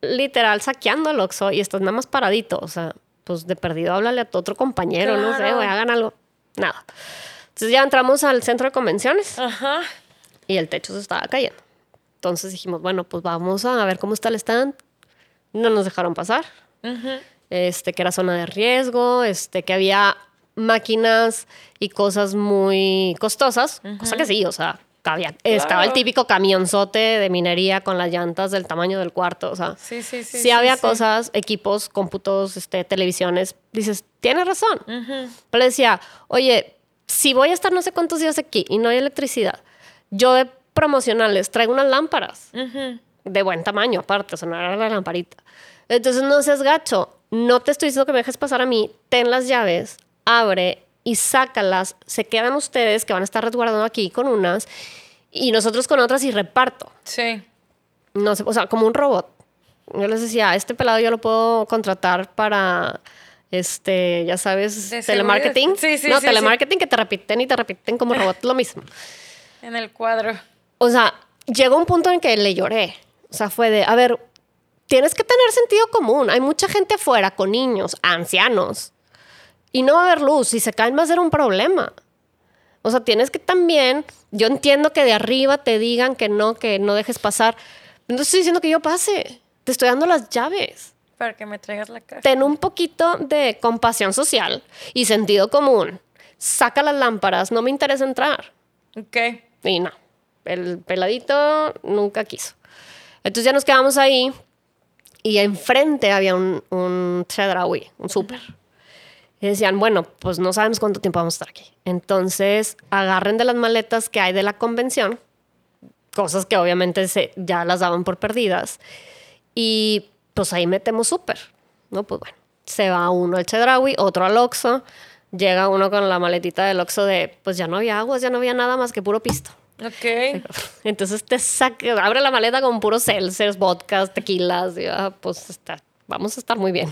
literal saqueando el Oxxo y estás nada más paradito. O sea, pues de perdido háblale a tu otro compañero, no sé, Claro. güey, hagan algo. Nada. Entonces ya entramos al centro de convenciones Ajá. y el techo se estaba cayendo. Entonces dijimos, bueno, pues vamos a ver cómo está el stand. No nos dejaron pasar. Este, que era zona de riesgo, este, que había máquinas y cosas muy costosas, cosa que sí, o sea, había, estaba el típico camionzote de minería con las llantas del tamaño del cuarto. O sea, sí, sí, sí, sí, había cosas, equipos, cómputos, este, televisiones. Dices, tienes razón. Pero decía, oye, si voy a estar no sé cuántos días aquí y no hay electricidad, yo de promocionales traigo unas lámparas de buen tamaño, aparte, o sea, no era la lamparita. Entonces no seas gacho, no te estoy diciendo que me dejes pasar a mí, ten las llaves, abre y sácalas, se quedan ustedes que van a estar resguardando aquí con unas y nosotros con otras y reparto. Sí. No sé, o sea, como un robot. Yo les decía, este pelado yo lo puedo contratar para este, ya sabes, telemarketing. Sí, sí, no, telemarketing que te repiten y te repiten como robot, lo mismo. En el cuadro. O sea, llegó un punto en que le lloré. O sea, fue de, a ver, tienes que tener sentido común. Hay mucha gente afuera con niños, ancianos, y no va a haber luz. Si se caen va a ser un problema. O sea, tienes que también, yo entiendo que de arriba te digan que no, que no dejes pasar. No estoy diciendo que yo pase, te estoy dando las llaves. Para que me traigas la caja. Ten un poquito de compasión social y sentido común. Saca las lámparas, no me interesa entrar. Ok. Y no, el peladito nunca quiso. Entonces ya nos quedamos ahí y enfrente había un, un un súper. Y decían, bueno, pues no sabemos cuánto tiempo vamos a estar aquí. Entonces, agarren de las maletas que hay de la convención, cosas que obviamente se, ya las daban por perdidas, y pues ahí metemos súper, ¿no? Pues bueno, se va uno al Chedraui, otro al Oxxo, llega uno con la maletita del Oxxo de, pues ya no había aguas, ya no había nada más que puro pisto. Ok. Entonces te saca, abre la maleta con puros seltzers, vodkas, tequilas, y, ah, pues está, vamos a estar muy bien.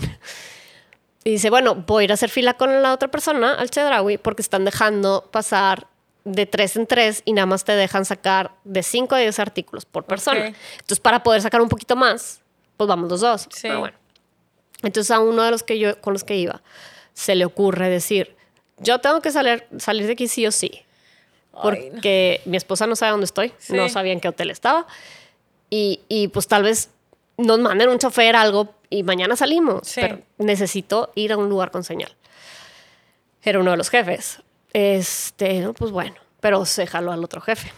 Y dice, bueno, voy a ir a hacer fila con la otra persona al Chedraui porque están dejando pasar de tres en tres y nada más te dejan sacar de cinco a diez artículos por persona. Entonces, para poder sacar un poquito más, pues vamos los dos. Sí. Pero bueno. Entonces, a uno de los que yo, con los que iba, se le ocurre decir, yo tengo que salir, salir de aquí sí o sí. Porque mi esposa no sabe dónde estoy, no sabía en qué hotel estaba. Y, y pues tal vez nos manden un chofer, algo, y mañana salimos. Pero necesito ir a un lugar con señal. Era uno de los jefes. Este, pues bueno, pero se jaló al otro jefe.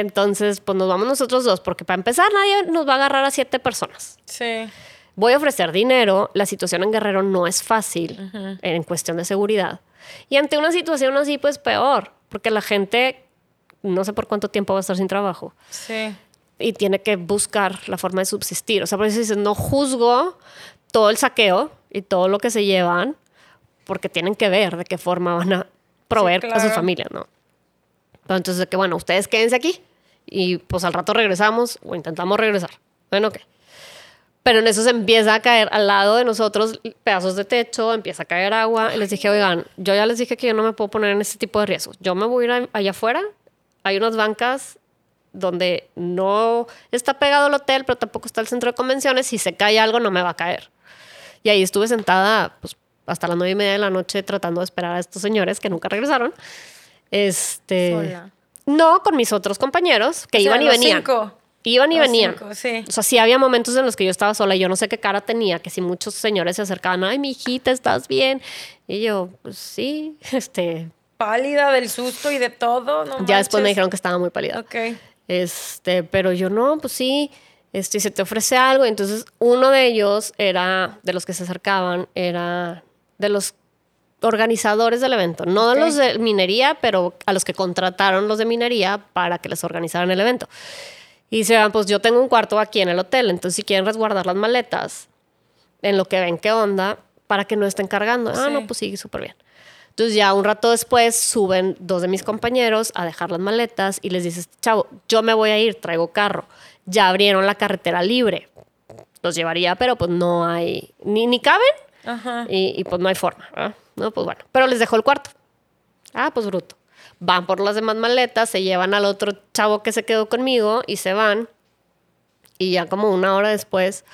Entonces, pues nos vamos nosotros dos, porque para empezar nadie nos va a agarrar a siete personas. Sí. Voy a ofrecer dinero. La situación en Guerrero no es fácil en cuestión de seguridad. Y ante una situación así, pues peor, porque la gente no sé por cuánto tiempo va a estar sin trabajo. Sí y tiene que buscar la forma de subsistir. O sea, por eso dices, no juzgo todo el saqueo y todo lo que se llevan, porque tienen que ver de qué forma van a proveer a sus familias, ¿no? Entonces, de que bueno, ustedes quédense aquí y pues al rato regresamos o intentamos regresar. Bueno, ok. Pero en eso se empieza a caer al lado de nosotros pedazos de techo, empieza a caer agua. Y les dije, oigan, yo ya les dije que yo no me puedo poner en este tipo de riesgos. Yo me voy a ir allá afuera. Hay unas bancas donde no está pegado el hotel, pero tampoco está el centro de convenciones, si se cae algo no me va a caer. Y ahí estuve sentada pues, hasta las nueve y media de la noche tratando de esperar a estos señores que nunca regresaron. Este, No, con mis otros compañeros que iban y venían. Iban y venían. O sea, sí había momentos en los que yo estaba sola y yo no sé qué cara tenía, que si muchos señores se acercaban, ay, mi hijita, ¿estás bien? Y yo, pues sí, este... Pálida del susto y de todo, Ya después me dijeron que estaba muy pálida. Ok. Este, pero yo no, pues sí, este, se te ofrece algo. Entonces, uno de ellos era, de los que se acercaban, era de los organizadores del evento, no de los de minería, pero a los que contrataron los de minería para que les organizaran el evento. Y dice, pues yo tengo un cuarto aquí en el hotel, entonces si quieren resguardar las maletas, en lo que ven qué onda, para que no estén cargando. Ah, no, pues sí, súper bien. Entonces ya un rato después suben dos de mis compañeros a dejar las maletas y les dices, chavo, yo me voy a ir, traigo carro. Ya abrieron la carretera libre. Los llevaría, pero pues no hay, ni, ni caben Y, pues no hay forma. No, pues bueno, pero les dejo el cuarto. Ah, pues bruto. Van por las demás maletas, se llevan al otro chavo que se quedó conmigo y se van. Y ya como una hora después,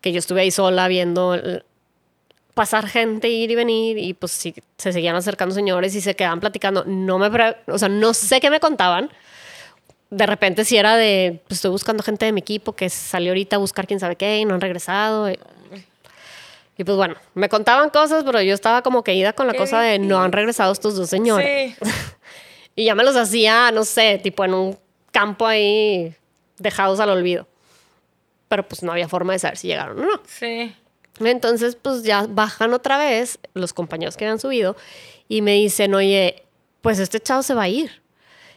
que yo estuve ahí sola viendo pasar gente, ir y venir, y pues sí, se seguían acercando señores y se quedaban platicando. No me, o sea, no sé qué me contaban. De repente si era de, pues estoy buscando gente de mi equipo que salió ahorita a buscar quién sabe qué y no han regresado. Pues bueno, me contaban cosas, pero yo estaba como que ida con la cosa de no han regresado estos dos señores. Y ya me los hacía, no sé, tipo en un campo ahí dejados al olvido. Pero pues no había forma de saber si llegaron o no. Sí. Entonces, pues ya bajan otra vez los compañeros que habían subido y me dicen, oye, pues este chavo se va a ir.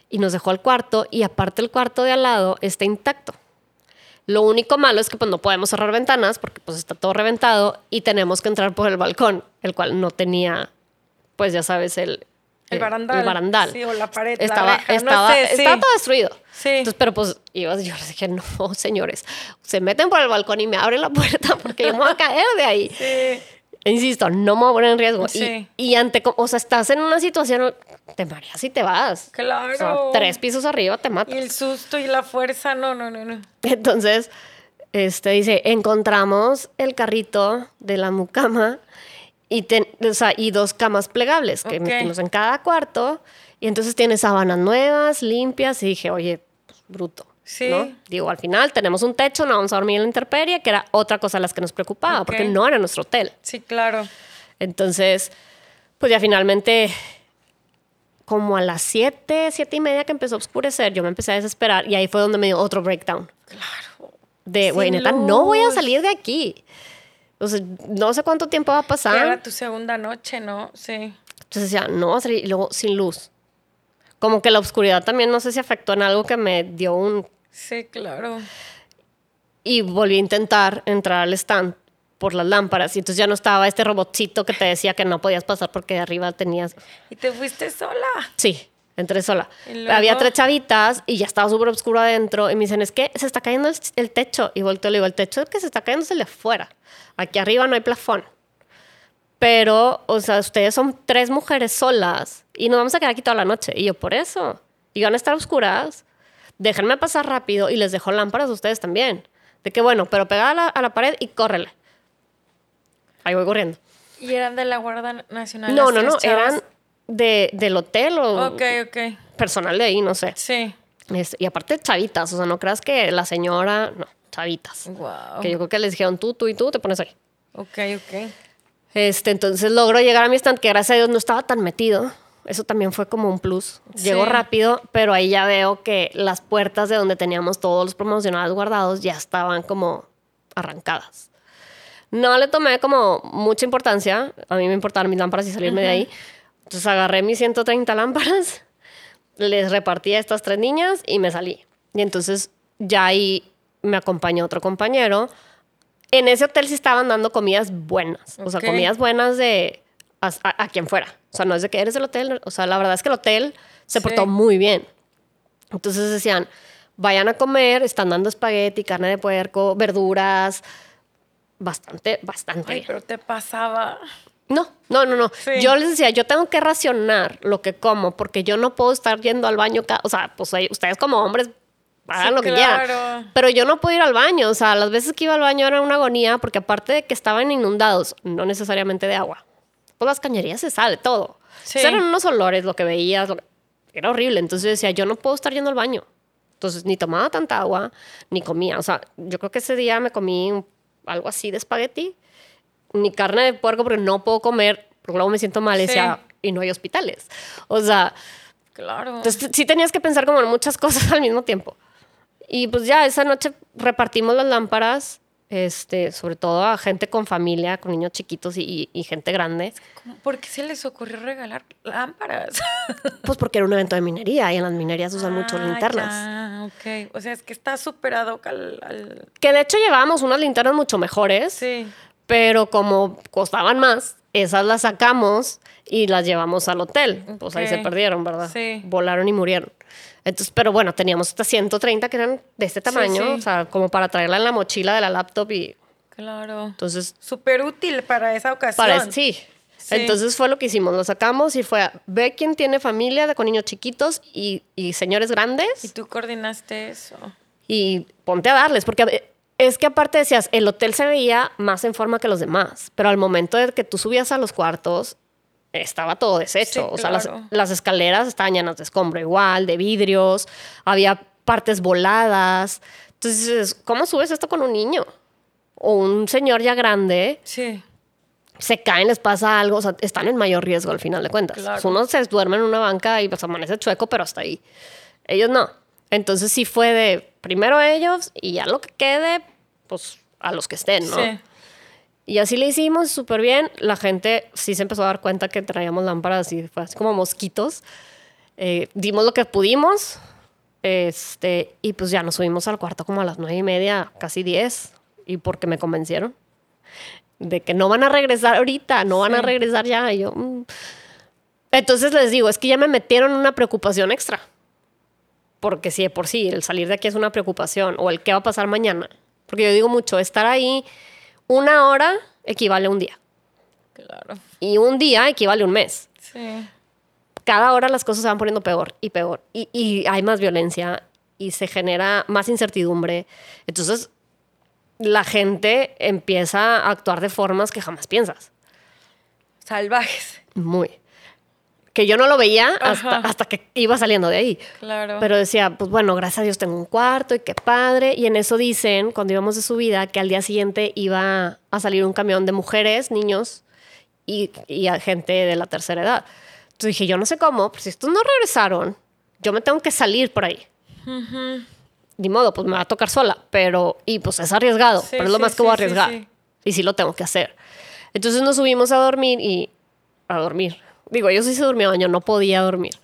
Y nos dejó el cuarto y aparte el cuarto de al lado está intacto. Lo único malo es que pues no podemos cerrar ventanas porque pues está todo reventado y tenemos que entrar por el balcón, el cual no tenía, pues ya sabes, el, el barandal. El barandal. Sí, o la pared. Estaba, la estaba, no sé, sí. estaba todo destruido. Sí. Entonces, pero pues ibas, yo les dije, no, señores, se meten por el balcón y me abren la puerta porque yo me voy a caer de ahí. Sí. Insisto, no me voy a poner en riesgo. Sí. Y, y ante, o sea, estás en una situación, te mareas y te vas. Claro. O sea, tres pisos arriba te matas. Y el susto y la fuerza, no, no, no, no. Entonces, este dice, encontramos el carrito de la mucama y, ten- o sea, y dos camas plegables que Ok. metimos en cada cuarto. Y entonces tiene sábanas nuevas, limpias. Y dije, oye, pues, bruto. Sí. ¿no? Digo, al final tenemos un techo, no vamos a dormir en la intemperie, que era otra cosa de las que nos preocupaba, Ok. porque no era nuestro hotel. Sí, claro. Entonces, pues ya finalmente, como a las 7, 7 y media que empezó a oscurecer, yo me empecé a desesperar y ahí fue donde me dio otro breakdown. Claro. De, güey, neta, no voy a luz. salir de aquí. O sea, no sé cuánto tiempo va a pasar. Era tu segunda noche, ¿no? Sí. Entonces decía, no voy a salir. Y luego, sin luz. Como que la oscuridad también, no sé si afectó en algo que me dio un... Sí, claro. Y volví a intentar entrar al stand por las lámparas. Y entonces ya no estaba este robotcito que te decía que no podías pasar porque de arriba tenías... ¿Y te fuiste sola? Sí, entré sola. Había tres chavitas y ya estaba súper oscuro adentro. Y me dicen, es que se está cayendo el, el techo. Y volteo y le digo, el techo que se está cayendo es el de afuera. Aquí arriba no hay plafón. Pero, o sea, ustedes son tres mujeres solas y nos vamos a quedar aquí toda la noche. Y yo, por eso. Y van a estar oscuras. Déjenme pasar rápido y les dejo lámparas a ustedes también. De que, bueno, pero pegada a la, a la pared y córrele. Ahí voy corriendo. ¿Y eran de la Guardia Nacional? No, no, no. chavas? Eran de, del hotel o Ok, ok. personal de ahí, no sé. Sí. Es- y aparte chavitas, o sea, no creas que la señora, no, chavitas. Wow. Que yo creo que les dijeron tú, tú y tú, te pones ahí. Ok, ok. Este, entonces logro llegar a mi stand, que gracias a Dios no estaba tan metido. Eso también fue como un plus. Sí. rápido, pero ahí ya veo que las puertas de donde teníamos todos los promocionados guardados ya estaban como arrancadas. No le tomé como mucha importancia. A mí me importaban mis lámparas y salirme de ahí. Entonces agarré mis 130 lámparas, les repartí a estas tres niñas y me salí. Y entonces ya ahí me acompañó otro compañero. En ese hotel sí estaban dando comidas buenas. O sea, comidas buenas de a, a- a quien fuera. O sea, no es de que eres del hotel. O sea, la verdad es que el hotel se Sí. portó muy bien. Entonces decían, vayan a comer, están dando espagueti, carne de puerco, verduras. Bastante, bastante Ay, bien. pero te pasaba. No, no, no, no. Sí. Yo les decía, yo tengo que racionar lo que como porque yo no puedo estar yendo al baño. O sea, pues ustedes como hombres hagan Sí, lo que claro. quieran. Pero yo no puedo ir al baño. O sea, las veces que iba al baño era una agonía porque aparte de que estaban inundados, no necesariamente de agua, pues las cañerías se sale todo. Sí. Eran unos olores, lo que veías, lo que- era horrible. Entonces yo decía, yo no puedo estar yendo al baño. Entonces ni tomaba tanta agua, ni comía. O sea, yo creo que ese día me comí un- algo así de espagueti ni carne de puerco porque no puedo comer, porque luego me siento mal Sí. decía, y no hay hospitales. O sea, Claro. entonces sí tenías que pensar como en muchas cosas al mismo tiempo. Y pues ya esa noche repartimos las lámparas, este, sobre todo a gente con familia, con niños chiquitos y, y gente grande, ¿Cómo- ¿Por qué se les ocurrió regalar lámparas? pues porque era un evento de minería y en las minerías usan mucho Ah, linternas. ya, ok. O sea, es que está superado al, al- Que de hecho llevábamos unas linternas mucho mejores, Sí. pero como costaban más, esas las sacamos y las llevamos al hotel. Pues ahí se perdieron, ¿verdad? Sí. Volaron y murieron. Entonces, pero bueno, teníamos estas 130 que eran de este tamaño, sí. o sea, como para traerla en la mochila de la laptop y Claro. entonces, Súper útil para esa ocasión. para, sí. Sí. Entonces fue lo que hicimos, lo sacamos y fue a ver quién tiene familia con niños chiquitos y, y señores Y grandes tú coordinaste eso. y ponte a darles, porque es que aparte decías, el hotel se veía más en forma que los demás, pero al momento de que tú subías a los cuartos, estaba todo deshecho. Sí, o sea, las, claro. las escaleras estaban llenas de escombro igual, de vidrios, había partes voladas. Entonces, ¿cómo subes esto con un niño? O un señor ya grande Sí. se caen, les pasa algo, o sea, están en mayor riesgo al final de cuentas. Uno se duerme en una banca y pues amanece chueco, pero hasta ahí. Ellos no. Entonces sí fue de primero ellos y ya lo que quede, pues a los que estén, ¿no? Sí. Y así le hicimos súper bien. La gente sí se empezó a dar cuenta que traíamos lámparas y fue así como mosquitos. Eh, dimos lo que pudimos. Este, y pues ya nos subimos al cuarto como a las nueve y media, casi diez. Y porque me convencieron de que no van a regresar ahorita, no van a regresar ya. Y yo, mm. Entonces les digo, es que ya me metieron una preocupación extra. Porque si de por sí el salir de aquí es una preocupación o el qué va a pasar mañana. Porque yo digo mucho, estar ahí una hora equivale a un día. Claro. Y un día equivale a un mes. Sí. Cada hora las cosas se van poniendo peor y peor. Y, y hay más violencia y se genera más incertidumbre. Entonces, la gente empieza a actuar de formas que jamás piensas. Salvajes. Muy. Que yo no lo veía hasta, hasta, que iba saliendo de ahí. Claro. Pero decía, pues bueno, gracias a Dios tengo un cuarto y qué padre. Y en eso dicen, cuando íbamos de subida, que al día siguiente iba a salir un camión de mujeres, niños y, y gente de la tercera edad. Entonces dije, yo no sé cómo, pero si estos no regresaron, yo me tengo que salir por ahí ni modo, pues me va a tocar sola, pero, y pues es arriesgado, pero es lo más que voy a arriesgar. Y sí lo tengo que hacer. Entonces nos subimos a dormir y a dormir. Digo, yo sí se durmió, yo no podía dormir.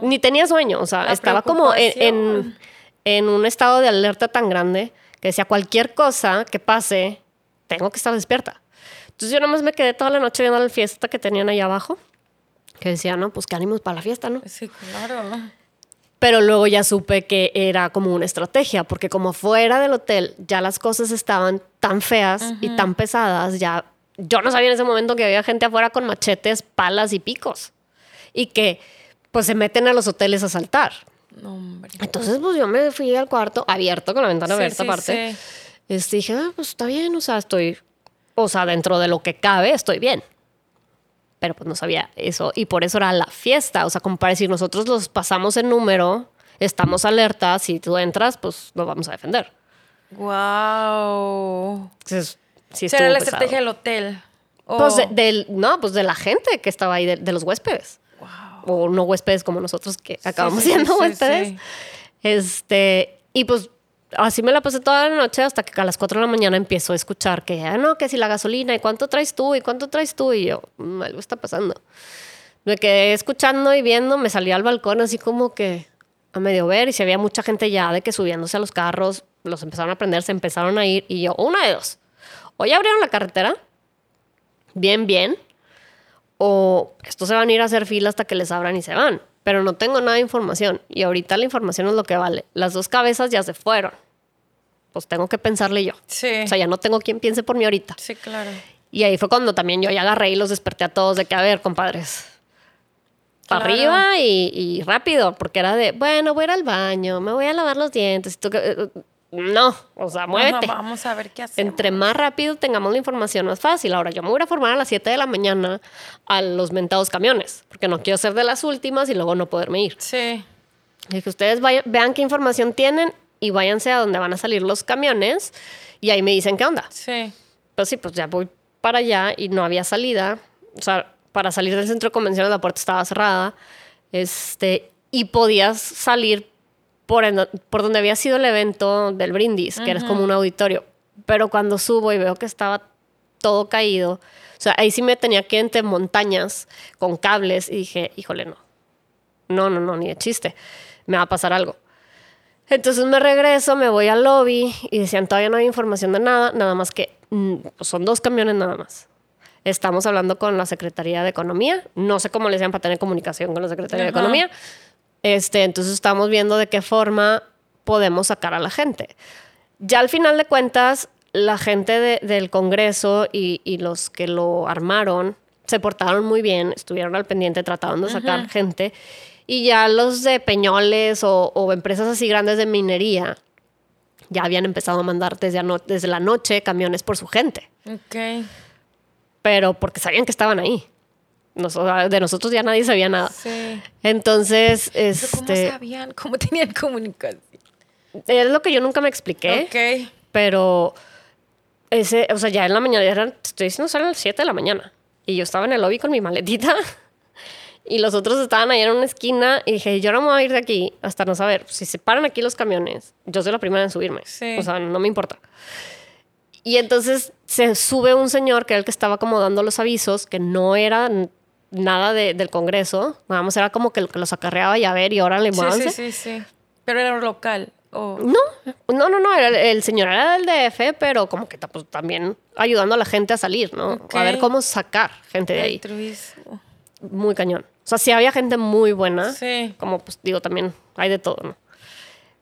Ni tenía sueño, o sea, estaba como en, en, un estado de alerta tan grande que decía cualquier cosa que pase, tengo que estar despierta. Entonces yo nomás me quedé toda la noche viendo la fiesta que tenían ahí abajo, que decía, no, pues qué ánimos para la fiesta, ¿no? Sí, claro. Pero luego ya supe que era como una estrategia, porque como fuera del hotel ya las cosas estaban tan feas y tan pesadas, ya yo no sabía en ese momento que había gente afuera con machetes, palas y picos. Y que pues se meten a los hoteles a saltar. Entonces pues yo me fui al cuarto abierto, con la ventana abierta aparte. Este, dije, ah, pues está bien, o sea, estoy, o sea, dentro de lo que cabe, estoy bien pero pues no sabía eso y por eso era la fiesta, o sea, como para decir, nosotros los pasamos en número, estamos alerta, si tú entras, pues nos vamos a defender. Wow. Entonces, sí ¿Será la estrategia del hotel? Pues del, no, pues de la gente que estaba ahí, de, los huéspedes. Wow. O no huéspedes como nosotros que acabamos siendo huéspedes. Este, y pues así me la pasé toda la noche hasta que a las 4 de la mañana empiezo a escuchar que, ah, no, que si la gasolina, ¿y cuánto traes tú? ¿Y cuánto traes tú? Y yo, mm, algo está pasando. Me quedé escuchando y viendo, me salí al balcón así como que a medio ver y si había mucha gente ya de que subiéndose a los carros, los empezaron a prender, se empezaron a ir y yo, una de dos. O ya abrieron la carretera, bien, bien, o estos se van a ir a hacer fila hasta que les abran y se van pero no tengo nada de información. Y ahorita la información es lo que vale. Las dos cabezas ya se fueron. Pues tengo que pensarle yo. Sí. O sea, ya no tengo quien piense por mí ahorita. Sí, claro. Y ahí fue cuando también yo ya agarré y los desperté a todos de que, a ver, compadres, para arriba y, y, rápido, porque era de, bueno, voy a ir al baño, me voy a lavar los dientes. Y tú, no, o sea, muévete. vamos a ver qué hacemos. Entre más rápido tengamos la información, más fácil. Ahora, yo me voy a formar a las 7 de la mañana a los mentados camiones, porque no quiero ser de las últimas y luego no poderme ir. Sí. Y que ustedes vayan, vean qué información tienen y váyanse a donde van a salir los camiones y ahí me dicen qué onda. Sí. Pues sí, pues ya voy para allá y no había salida. O sea, para salir del centro de convenciones la puerta estaba cerrada. Este, y podías salir por, por donde había sido el evento del brindis, que era como un auditorio. Pero cuando subo y veo que estaba todo caído, o sea, ahí sí me tenía que ir entre montañas con cables y dije, híjole, no. No, no, no, ni de chiste. Me va a pasar algo. Entonces me regreso, me voy al lobby y decían, todavía no hay información de nada, nada más que mm, pues son dos camiones nada más. Estamos hablando con la Secretaría de Economía. No sé cómo les llaman para tener comunicación con la Secretaría de Economía. Este, entonces estamos viendo de qué forma podemos sacar a la gente. Ya al final de cuentas, la gente del Congreso y, los que lo armaron se portaron muy bien, estuvieron al pendiente tratando de sacar gente. Y ya los de Peñoles o, empresas así grandes de minería ya habían empezado a mandar desde, desde la noche camiones por su gente. Ok. Pero porque sabían que estaban ahí de nosotros ya nadie sabía nada. Sí. Entonces, este... ¿Cómo sabían? ¿Cómo tenían comunicación? Es lo que yo nunca me expliqué. Ok. Pero ese, o sea, ya en la mañana, eran, estoy diciendo, eran las 7 de la mañana. Y yo estaba en el lobby con mi maletita. Y los otros estaban ahí en una esquina. Y dije, yo no me voy a ir de aquí hasta no saber. Si se paran aquí los camiones, yo soy la primera en subirme. O sea, no me importa. Y entonces se sube un señor que era el que estaba como dando los avisos, que no era nada del Congreso. Nada más era como que, que los acarreaba y a ver y órale, sí, sí, sí, sí. Pero era local. No, no, no, no, el señor era del DF, pero como que pues, también ayudando a la gente a salir, ¿no? A ver cómo sacar gente de ahí. Muy cañón. O sea, sí había gente muy buena. Sí. Como pues digo, también hay de todo, ¿no?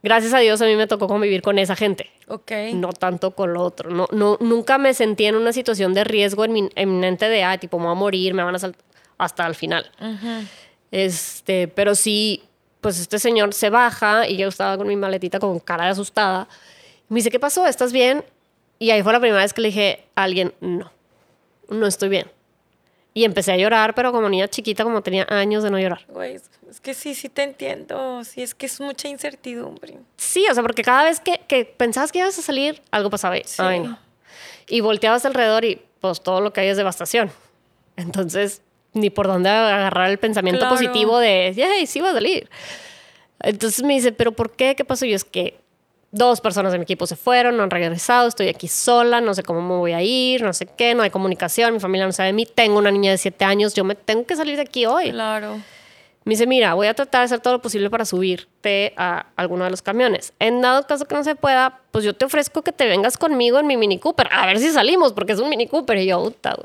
Gracias a Dios a mí me tocó convivir con esa gente. Ok. No tanto con lo otro. No, no, nunca me sentí en una situación de riesgo eminente de, ah, tipo, me voy a morir, me van a saltar hasta el final. Este, pero sí, pues este señor se baja y yo estaba con mi maletita con cara de asustada. Me dice, ¿qué pasó? ¿Estás bien? Y ahí fue la primera vez que le dije a alguien, no, no estoy bien. Y empecé a llorar, pero como niña chiquita, como tenía años de no llorar. Güey, es que sí, sí te entiendo. Sí, es que es mucha incertidumbre. Sí, o sea, porque cada vez que, que pensabas que ibas a salir, algo pasaba. Sí. Y volteabas alrededor y pues todo lo que hay es devastación. Entonces, ni por dónde agarrar el pensamiento positivo de, hey, sí va a salir. Entonces me dice, ¿pero por qué? ¿Qué pasó? Y es que dos personas de mi equipo se fueron, no han regresado, estoy aquí sola, no sé cómo me voy a ir, no sé qué, no hay comunicación, mi familia no sabe de mí, tengo una niña de siete años, yo me tengo que salir de aquí hoy. Claro. Me dice, mira, voy a tratar de hacer todo lo posible para subirte a alguno de los camiones. En dado caso que no se pueda, pues yo te ofrezco que te vengas conmigo en mi Mini Cooper. A ver si salimos, porque es un Mini Cooper. Y yo, puta,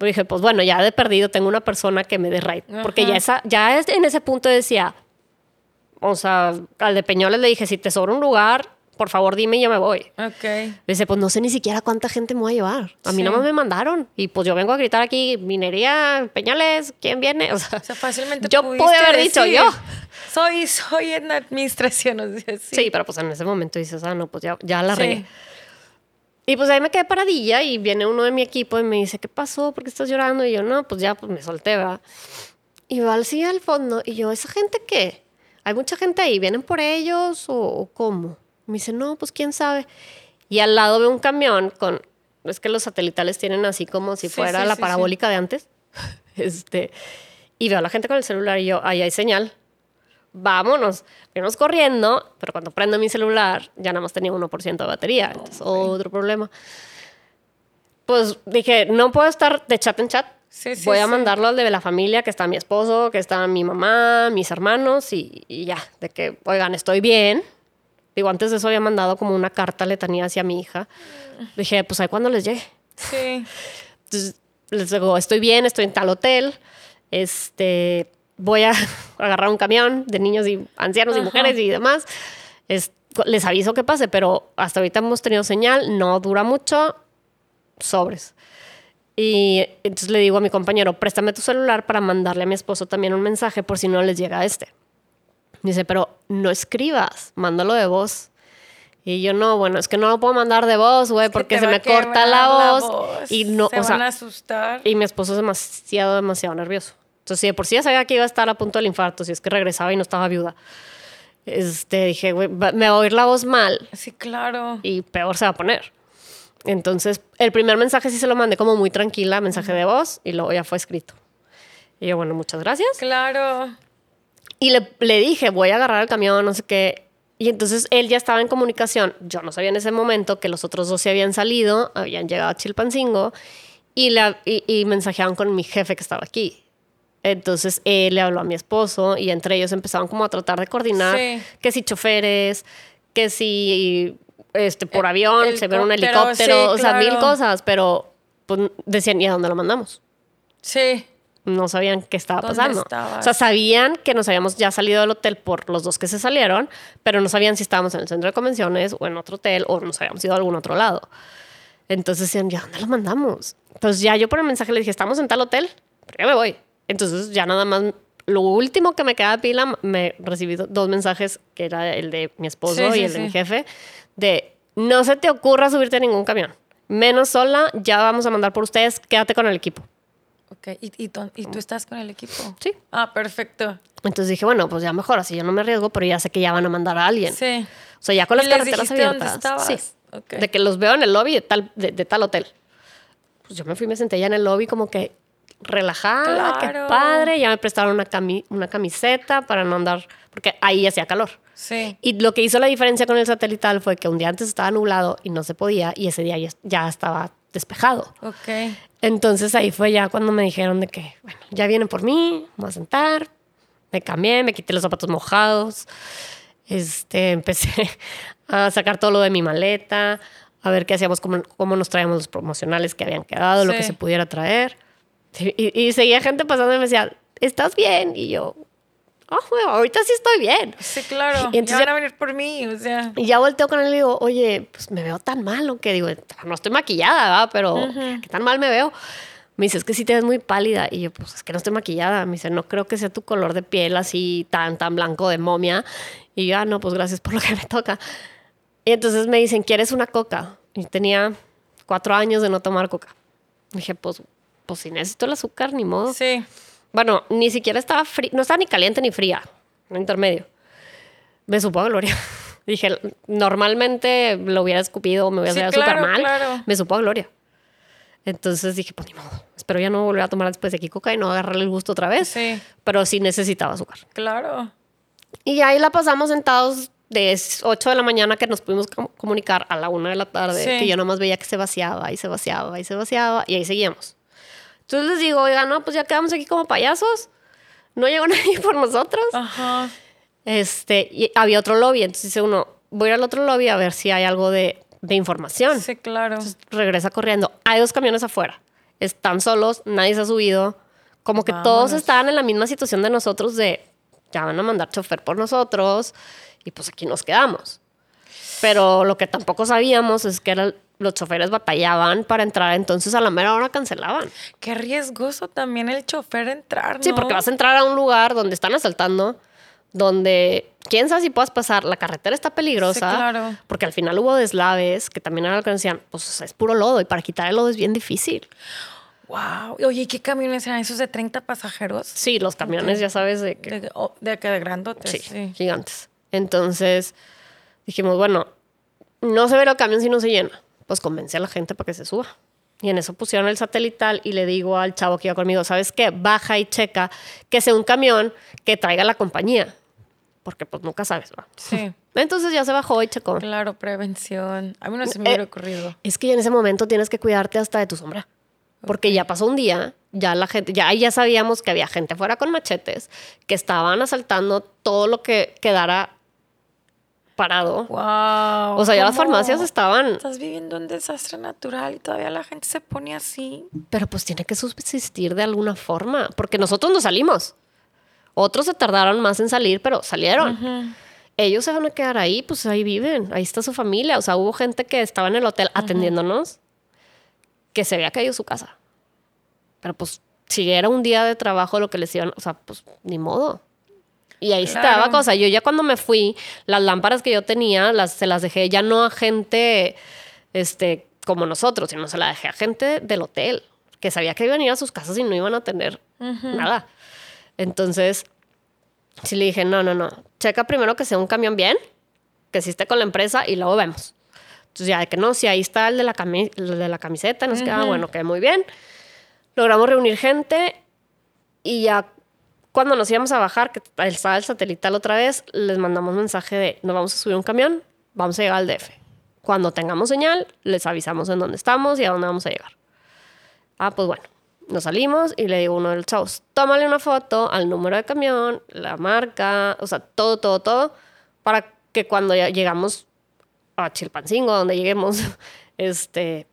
Pero dije, pues bueno, ya de perdido tengo una persona que me dé ride. Porque ya, esa, ya en ese punto decía, o sea, al de Peñoles le dije, si te sobra un lugar, por favor dime y yo me voy. Ok. Dice, pues no sé ni siquiera cuánta gente me voy a llevar. A mí no me mandaron. Y pues yo vengo a gritar aquí, minería, Peñales, ¿quién viene? O sea, fácilmente yo pude haber dicho yo. Soy, soy en administración. O sea, sí. sí. pero pues en ese momento dices, ah, no, pues ya, ya la regué. Y pues ahí me quedé paradilla y viene uno de mi equipo y me dice, ¿qué pasó? ¿Por qué estás llorando? Y yo, no, pues ya, pues me solté, ¿verdad? Y va así al fondo y yo, ¿esa gente qué? ¿Hay mucha gente ahí? ¿Vienen por ellos o cómo? Me dice, no, pues quién sabe. Y al lado veo un camión con, es que los satelitales tienen así como si fuera la parabólica de antes. este, y veo a la gente con el celular y yo, ahí hay señal. Vámonos. Venimos corriendo, pero cuando prendo mi celular ya nada más tenía 1% de batería. Entonces, otro problema. Pues dije, no puedo estar de chat en chat. Voy a mandarlo al de la familia, que está mi esposo, que está mi mamá, mis hermanos, y, y ya, de que, oigan, estoy bien, Digo, antes de eso había mandado como una carta letanía hacia mi hija. Dije, pues ahí cuando les llegue. Sí. Entonces les digo, estoy bien, estoy en tal hotel. Este, voy a agarrar un camión de niños y ancianos y mujeres y demás. les aviso que pase, pero hasta ahorita hemos tenido señal, no dura mucho, sobres. Y entonces le digo a mi compañero, préstame tu celular para mandarle a mi esposo también un mensaje por si no les llega este. Dice, pero no escribas, mándalo de voz. Y yo no, bueno, es que no lo puedo mandar de voz, güey, porque se me corta la voz, y no, se van a asustar. Y mi esposo es demasiado, demasiado nervioso. Entonces, si de por sí ya sabía que iba a estar a punto del infarto, si es que regresaba y no estaba viuda. Este, dije, güey, me va a oír la voz mal. Sí, claro. Y peor se va a poner. Entonces, el primer mensaje sí se lo mandé como muy tranquila, mensaje de voz, y luego ya fue escrito. Y yo, bueno, muchas gracias. Claro. Y le, le dije, voy a agarrar el camión, no sé qué. Y entonces él ya estaba en comunicación. Yo no sabía en ese momento que los otros dos se habían salido, habían llegado a Chilpancingo y, la, y, mensajeaban con mi jefe que estaba aquí. Entonces él le habló a mi esposo y entre ellos empezaban como a tratar de coordinar que si choferes, que si este, por avión, se ve un helicóptero, o sea, mil cosas, pero pues, decían, ¿y a dónde lo mandamos? Sí no sabían qué estaba pasando. O sea, sabían que nos habíamos ya salido del hotel por los dos que se salieron, pero no sabían si estábamos en el centro de convenciones o en otro hotel o nos habíamos ido a algún otro lado. Entonces decían, ¿ya dónde los mandamos? Entonces ya yo por el mensaje le dije, estamos en tal hotel, pero ya me voy. Entonces ya nada más, lo último que me queda de pila, me recibí dos mensajes, que era el de mi esposo y el de mi jefe, de no se te ocurra subirte a ningún camión. Menos sola, ya vamos a mandar por ustedes, quédate con el equipo. Ok, ¿Y, y, tú estás con el equipo? Sí. Ah, perfecto. Entonces dije, bueno, pues ya mejor, así yo no me arriesgo, pero ya sé que ya van a mandar a alguien. Sí. O sea, ya con las carreteras abiertas. Dónde sí. De que los veo en el lobby de tal, de, tal hotel. Pues yo me fui, me senté ya en el lobby como que relajada, qué padre. Ya me prestaron una, una camiseta para no andar, porque ahí hacía calor. Sí. Y lo que hizo la diferencia con el satelital fue que un día antes estaba nublado y no se podía, y ese día ya, estaba despejado. Ok. Entonces ahí fue ya cuando me dijeron de que, bueno, ya vienen por mí, voy a sentar. Me cambié, me quité los zapatos mojados. Este, empecé a sacar todo lo de mi maleta, a ver qué hacíamos, cómo, cómo nos traíamos los promocionales que habían quedado, lo que se pudiera traer. Y, seguía gente pasando y me decía, ¿estás bien? Y yo, oh, ahorita sí estoy bien. Sí, claro. Y entonces ya van a venir por mí, o sea. Y ya volteo con él y digo, oye, pues me veo tan mal, o que digo, no estoy maquillada, ¿verdad? Pero qué tan mal me veo. Me dice, es que sí te ves muy pálida. Y yo, pues es que no estoy maquillada. Me dice, no creo que sea tu color de piel así tan, tan blanco de momia. Y yo, ah, no, pues gracias por lo que me toca. Y entonces me dicen, ¿quieres una coca? Y tenía cuatro años de no tomar coca. dije, pues, pues si necesito el azúcar, ni modo. Sí. Bueno, ni siquiera estaba fría, no estaba ni caliente ni fría, en intermedio. Me supo a gloria. dije, normalmente lo hubiera escupido, me hubiera sí, súper mal. Me supo a gloria. Entonces dije, pues ni modo. Espero ya no volver a tomar después de aquí coca y no agarrarle el gusto otra vez. Sí. Pero sí necesitaba azúcar. Claro. Y ahí la pasamos sentados de 8 de la mañana que nos pudimos comunicar a la 1 de la tarde, que yo nomás veía que se vaciaba y se vaciaba y se vaciaba y ahí seguíamos. Entonces les digo, oiga, no, pues ya quedamos aquí como payasos. No llegó nadie por nosotros. Ajá. Este, y había otro lobby, entonces dice uno, voy al otro lobby a ver si hay algo de, de información. Sí, claro. regresa corriendo. Hay dos camiones afuera. Están solos, nadie se ha subido. Como que todos estaban en la misma situación de nosotros de, ya van a mandar chofer por nosotros y pues aquí nos quedamos. Pero lo que tampoco sabíamos es que los choferes batallaban para entrar, entonces a la mera hora cancelaban. Qué riesgoso también el chofer entrar, ¿no? Sí, porque vas a entrar a un lugar donde están asaltando, donde quién sabe si puedas pasar, la carretera está peligrosa. Sí, claro. Porque al final hubo deslaves que también era lo que decían, pues es puro lodo y para quitar el lodo es bien difícil. Wow. Oye, ¿qué camiones eran esos de 30 pasajeros? Sí, los camiones, ya sabes, de que. De, oh, de, de grandotes. sí, gigantes. Entonces dijimos, bueno, no se ve el camión si no se llena. Pues convence a la gente para que se suba. Y en eso pusieron el satelital y le digo al chavo que iba conmigo, ¿sabes qué? Baja y checa que sea un camión que traiga la compañía. Porque pues nunca sabes, ¿no? Sí. Entonces ya se bajó y checó. Claro, prevención. A mí no se me hubiera eh, ocurrido. Es que en ese momento tienes que cuidarte hasta de tu sombra. Porque ya pasó un día, ya la gente, ya ya sabíamos que había gente fuera con machetes, que estaban asaltando todo lo que quedara parado. Wow. O sea, ya las farmacias estaban. Estás viviendo un desastre natural y todavía la gente se pone así. Pero pues tiene que subsistir de alguna forma, porque nosotros no salimos. Otros se tardaron más en salir, pero salieron. Ellos se van a quedar ahí, pues ahí viven, ahí está su familia. O sea, hubo gente que estaba en el hotel atendiéndonos que se había caído su casa. Pero pues si era un día de trabajo lo que les iban, o sea, pues ni modo. Y ahí estaba cosa. Yo ya cuando me fui, las lámparas que yo tenía, las, se las dejé ya no a gente este, como nosotros, sino se las dejé a gente del hotel, que sabía que iban a ir a sus casas y no iban a tener nada. Entonces, sí le dije, no, no, no, checa primero que sea un camión bien, que sí esté con la empresa y luego vemos. Entonces ya de que no, si ahí está el de la, de la camiseta, nos queda, bueno, que muy bien. Logramos reunir gente y ya cuando nos íbamos a bajar, que estaba el satelital otra vez, les mandamos mensaje de, nos vamos a subir un camión, vamos a llegar al DF. Cuando tengamos señal, les avisamos en dónde estamos y a dónde vamos a llegar. Ah, pues bueno, nos salimos y le digo a uno de los chavos, tómale una foto al número de camión, la marca, o sea, todo, todo, todo, para que cuando ya llegamos a Chilpancingo, donde lleguemos, este,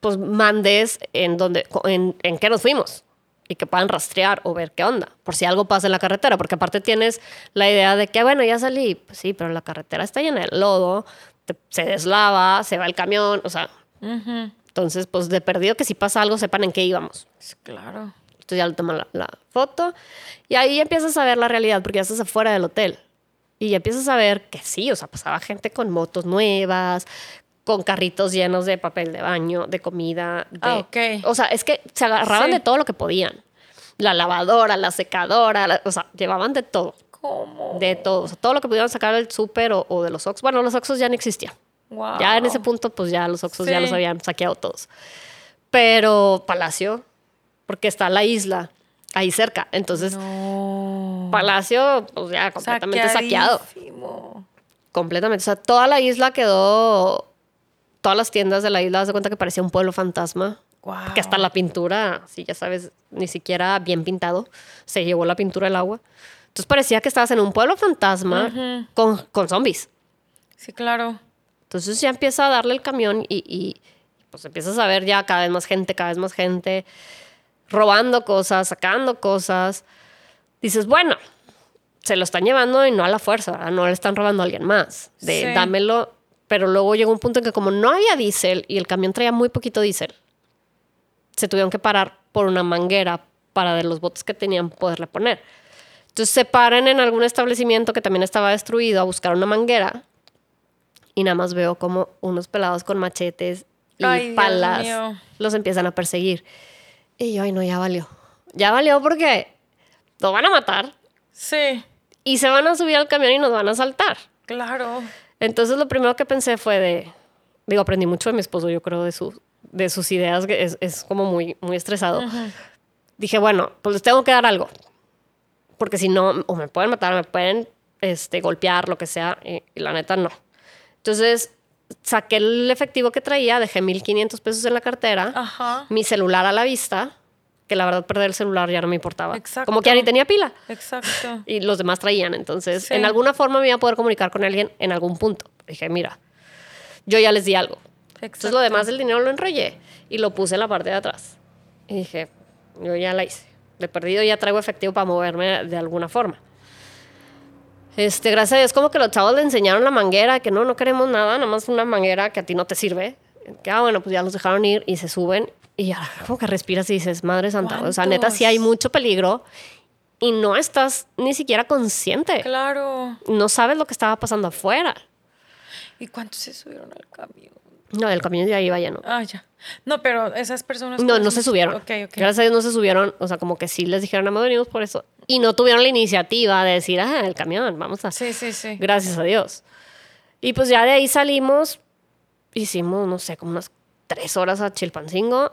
pues mandes en, donde, en, en qué nos fuimos y que puedan rastrear o ver qué onda, por si algo pasa en la carretera, porque aparte tienes la idea de que, bueno, ya salí, pues sí, pero la carretera está llena de lodo, se deslava, se va el camión, o sea, entonces, pues de perdido que si pasa algo sepan en qué íbamos. Claro. Entonces ya le toman la, foto y ahí empiezas a ver la realidad, porque ya estás afuera del hotel. Y empiezas a ver que sí, o sea, pasaba gente con motos nuevas, con carritos llenos de papel de baño, de comida. De, ah, ok. O sea, es que se agarraban de todo lo que podían. La lavadora, la secadora, o sea, llevaban de todo. ¿Cómo? De todo. O sea, todo lo que pudieran sacar del súper o, de los Oxxos. Bueno, los Oxxos ya no existían. Wow. Ya en ese punto, pues ya los Oxxos ya los habían saqueado todos. Pero Palacio, porque está la isla ahí cerca. Entonces, Palacio, pues ya completamente saqueado. Completamente. O sea, toda la isla quedó. Todas las tiendas de la isla, de cuenta que parecía un pueblo fantasma. Que hasta la pintura, si ya sabes, ni siquiera bien pintado, se llevó la pintura del agua. Entonces parecía que estabas en un pueblo fantasma con, con, zombies. Sí, claro. Entonces ya empieza a darle el camión y, y, pues empiezas a ver ya cada vez más gente, cada vez más gente robando cosas, sacando cosas. Dices, bueno, se lo están llevando y no a la fuerza, no le están robando a alguien más. De dámelo. Pero luego llegó un punto en que como no había diésel y el camión traía muy poquito diésel, se tuvieron que parar por una manguera para de los botes que tenían poderle poner. Entonces se paran en algún establecimiento que también estaba destruido a buscar una manguera y nada más veo como unos pelados con machetes y palas los empiezan a perseguir. Y yo, ay, no, ya valió. Ya valió porque nos van a matar. Sí. Y se van a subir al camión y nos van a saltar. Claro. Entonces lo primero que pensé fue de, digo, aprendí mucho de mi esposo, yo creo, de, su, de sus ideas, que es, es como muy, muy estresado. Dije, bueno, pues les tengo que dar algo. Porque si no, o me pueden matar, me pueden este, golpear, lo que sea, y, y la neta no. Entonces saqué el efectivo que traía, dejé 1500 pesos en la cartera, mi celular a la vista, que la verdad perder el celular ya no me importaba. Exacto. Como que ya ni tenía pila. Exacto. Y los demás traían. Entonces, en alguna forma me iba a poder comunicar con alguien en algún punto. Dije, mira, yo ya les di algo. Exacto. Entonces, lo demás del dinero lo enrollé y lo puse en la parte de atrás. Y dije, yo ya la hice. De perdido ya traigo efectivo para moverme de alguna forma. Este, gracias a Dios, como que los chavos le enseñaron la manguera, que no, no queremos nada, nada más una manguera que a ti no te sirve. Que, ah, bueno, pues ya los dejaron ir y se suben y ya como que respiras y dices, Madre Santa, o sea, neta, sí hay mucho peligro y no estás ni siquiera consciente. Claro. No sabes lo que estaba pasando afuera. ¿Y cuántos se subieron al camión? No, el camión ya iba lleno. Ah, ya. No, pero esas personas... No, no se subieron. Ok, ok. Gracias a Dios no se subieron. O sea, como que sí les dijeron, a venimos por eso. Y no tuvieron la iniciativa de decir, ah, el camión, vamos a... Sí, sí, sí. Gracias a Dios. Y pues ya de ahí salimos, hicimos, no sé, como unas tres horas a Chilpancingo.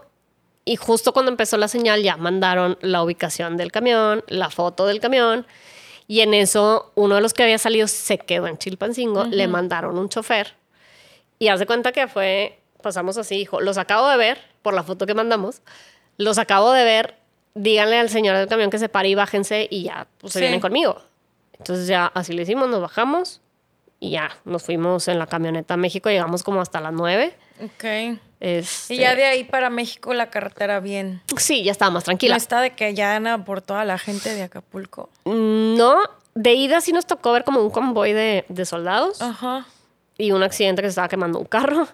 Y justo cuando empezó la señal ya mandaron la ubicación del camión, la foto del camión. Y en eso uno de los que había salido se quedó en Chilpancingo. Le mandaron un chofer y haz de cuenta que fue, pasamos así, hijo, los acabo de ver por la foto que mandamos, los acabo de ver, díganle al señor del camión que se pare y bájense y ya, pues se vienen conmigo. Entonces ya así le hicimos, nos bajamos y ya nos fuimos en la camioneta a México, llegamos como hasta las 9. Ok. Este, y ya de ahí para México la carretera bien. Sí, ya estaba más tranquila. ¿No está de que ya han por toda la gente de Acapulco? No, de ida sí nos tocó ver como un convoy de, de soldados. Ajá y un accidente que se estaba quemando un carro,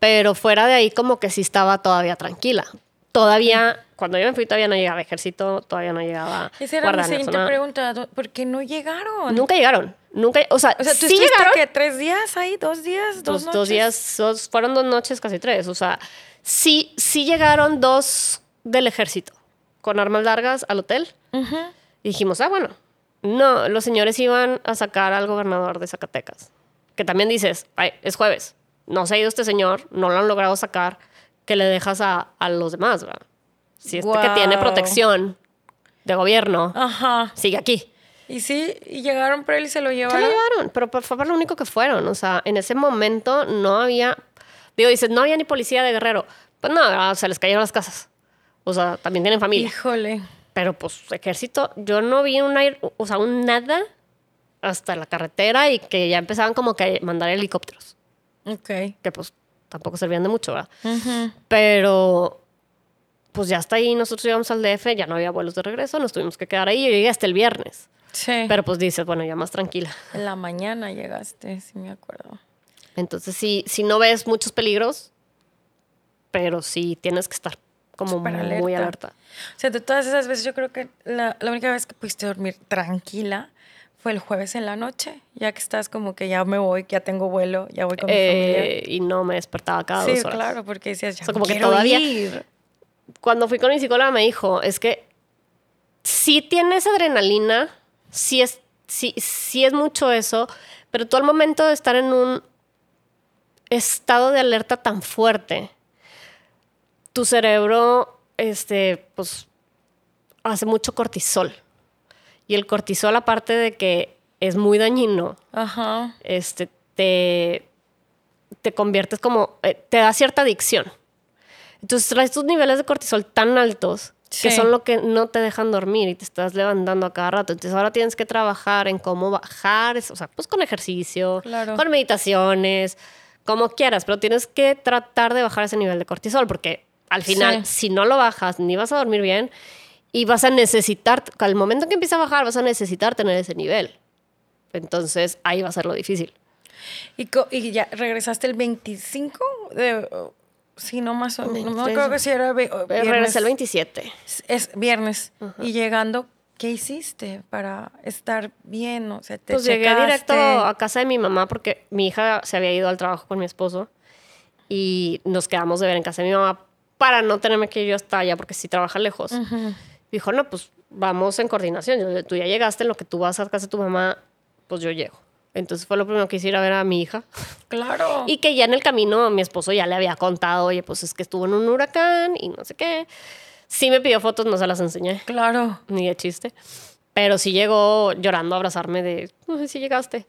pero fuera de ahí como que sí estaba todavía tranquila. Todavía, cuando yo me fui todavía no llegaba ejército, todavía no llegaba Esa era mi siguiente pregunta, ¿por qué no llegaron? Nunca llegaron, nunca, o sea, o sea ¿tú sí llegaron. que tres días ahí, dos días, dos, noches? Dos días, fueron dos noches, casi tres, o sea, sí, sí llegaron dos del ejército con armas largas al hotel. Y dijimos, ah, bueno, no, los señores iban a sacar al gobernador de Zacatecas que también dices, Ay, es jueves, no se ha ido este señor, no lo han logrado sacar, que le dejas a, a los demás, ¿verdad? Si este que tiene protección de gobierno sigue aquí. Y sí, y llegaron por él y se lo llevaron. Se lo llevaron, pero fue lo único que fueron. O sea, en ese momento no había. Digo, dices, no había ni policía de guerrero. Pues no, se les cayeron las casas. O sea, también tienen familia. Híjole. Pero pues, ejército, yo no vi un o sea, un nada hasta la carretera y que ya empezaban como que a mandar helicópteros. Ok. Que pues tampoco servían de mucho, ¿verdad? Pero pues ya hasta ahí nosotros llegamos al DF, ya no había vuelos de regreso, nos tuvimos que quedar ahí. Yo llegué hasta el viernes. Sí. Pero pues dices, bueno, ya más tranquila. En la mañana llegaste, sí me acuerdo. Entonces sí, si no ves muchos peligros, pero sí tienes que estar como muy alerta. O sea, de todas esas veces yo creo que la, la única vez que pudiste dormir tranquila fue el jueves en la noche, ya que estás como que ya me voy, ya tengo vuelo, ya voy con mi eh, familia. Y no me despertaba cada sí, dos horas. claro, porque decías, ya como que todavía, ir. Cuando fui con mi psicóloga me dijo, es que sí tienes adrenalina, sí es, sí, sí es mucho eso, pero tú al momento de estar en un estado de alerta tan fuerte, tu cerebro, este, pues hace mucho cortisol. Y el cortisol, aparte de que es muy dañino, Ajá. este, te, te conviertes como, eh, te da cierta adicción. Entonces traes tus niveles de cortisol tan altos que son lo que no te dejan dormir y te estás levantando a cada rato. Entonces ahora tienes que trabajar en cómo bajar, eso, o sea, pues con ejercicio, Claro. con meditaciones, como quieras, pero tienes que tratar de bajar ese nivel de cortisol porque al final, Sí. si no lo bajas, ni vas a dormir bien y vas a necesitar, al momento en que empieza a bajar, vas a necesitar tener ese nivel. Entonces ahí va a ser lo difícil. ¿Y, y ya regresaste el 25 de... Sí, no más o menos. No 23. acuerdo que si era regresé el 27. Es viernes. Y llegando, ¿qué hiciste para estar bien? O sea, te Pues llegué directo a casa de mi mamá porque mi hija se había ido al trabajo con mi esposo y nos quedamos de ver en casa de mi mamá para no tenerme que ir yo hasta allá porque si trabaja lejos. Dijo, no, pues vamos en coordinación. Yo, tú ya llegaste, en lo que tú vas a casa de tu mamá, pues yo llego. Entonces fue lo primero que hice ir a ver a mi hija. Claro. Y que ya en el camino mi esposo ya le había contado, oye, pues es que estuvo en un huracán y no sé qué. Sí me pidió fotos, no se las enseñé, Claro. ni de chiste. Pero sí llegó llorando a abrazarme de, no sé si llegaste.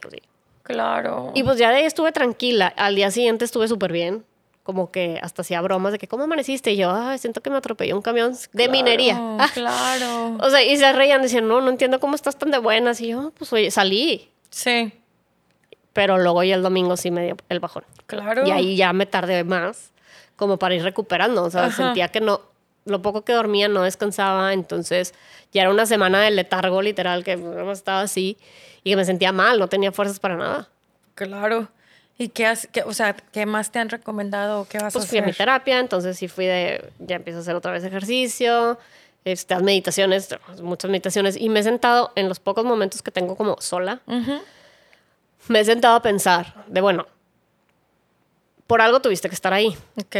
Pues sí. Claro. Y pues ya de ahí estuve tranquila. Al día siguiente estuve súper bien. Como que hasta hacía bromas de que, ¿cómo amaneciste? Y yo, ay, siento que me atropelló un camión de minería. Ah. Claro. O sea, y se reían, decían, no, no entiendo cómo estás tan de buenas. Y yo, pues oye, salí. Sí. Pero luego ya el domingo sí me dio el bajón. Claro. Y ahí ya me tardé más, como para ir recuperando. O sea, Ajá. sentía que no, lo poco que dormía no descansaba. Entonces ya era una semana de letargo, literal, que estaba así y que me sentía mal, no tenía fuerzas para nada. Claro. ¿Y qué, has, qué- o sea, qué más te han recomendado? ¿Qué vas Pues a fui a mi hacer? terapia, entonces sí fui de, ya empiezo a hacer otra vez ejercicio, estas meditaciones, muchas meditaciones, y me he sentado en los pocos momentos que tengo como sola, me he sentado a pensar de, bueno, por algo tuviste que estar ahí, Ok.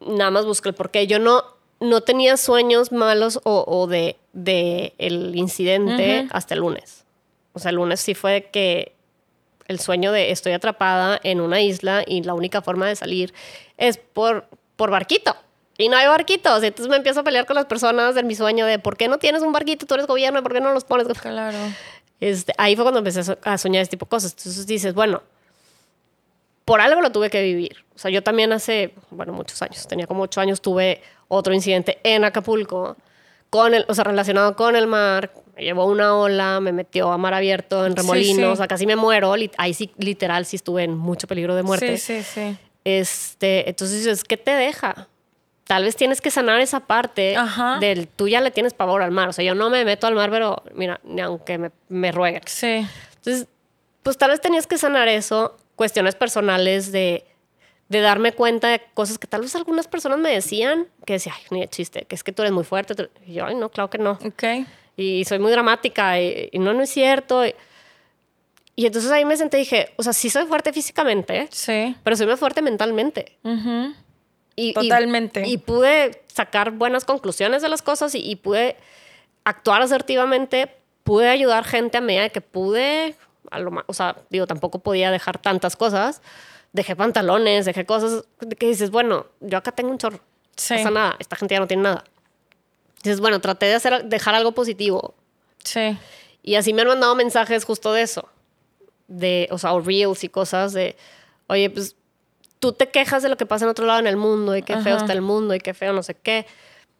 nada más busqué el porqué. Yo no, no tenía sueños malos o, o de, de el incidente hasta el lunes. O sea, el lunes sí fue que el sueño de estoy atrapada en una isla y la única forma de salir es por, por barquito. Y no hay barquitos. Entonces me empiezo a pelear con las personas de mi sueño de ¿por qué no tienes un barquito? Tú eres gobierno, ¿por qué no los pones? Claro. Este, ahí fue cuando empecé a soñar este tipo de cosas. Entonces dices, bueno, por algo lo tuve que vivir. O sea, yo también hace, bueno, muchos años, tenía como ocho años, tuve otro incidente en Acapulco, con el, o sea, relacionado con el mar. Me llevó una ola, me metió a mar abierto en remolinos, sí. o sea, casi me muero. Ahí sí, literal, sí estuve en mucho peligro de muerte. Sí, sí, sí. Este, entonces dices, ¿qué te deja? Tal vez tienes que sanar esa parte Ajá. del tú ya le tienes pavor al mar. O sea, yo no me meto al mar, pero mira, ni aunque me, me rueguen. Sí. Entonces, pues tal vez tenías que sanar eso, cuestiones personales de, de darme cuenta de cosas que tal vez algunas personas me decían, que decía, ay, ni de chiste, que es que tú eres muy fuerte. tú-". Y yo, ay, no, claro que no. Ok. Y soy muy dramática y, y no, no es cierto. Y, y entonces ahí me senté y dije, o sea, sí soy fuerte físicamente, Sí. pero soy más fuerte mentalmente. Ujú. Y, y- Totalmente. Y, pude sacar buenas conclusiones de las cosas y, pude actuar asertivamente, pude ayudar gente a medida que pude. A lo o sea, digo, tampoco podía dejar tantas cosas. Dejé pantalones, dejé cosas que dices, bueno, yo acá tengo un chorro. Sí. No pasa nada, esta gente ya no tiene nada. Dices, bueno, traté de hacer, dejar algo positivo. Sí. Y así me han mandado mensajes justo de eso. De, o sea, o reels y cosas de, oye, pues tú te quejas de lo que pasa en otro lado en el mundo y qué feo Ajá. está el mundo y qué feo no sé qué.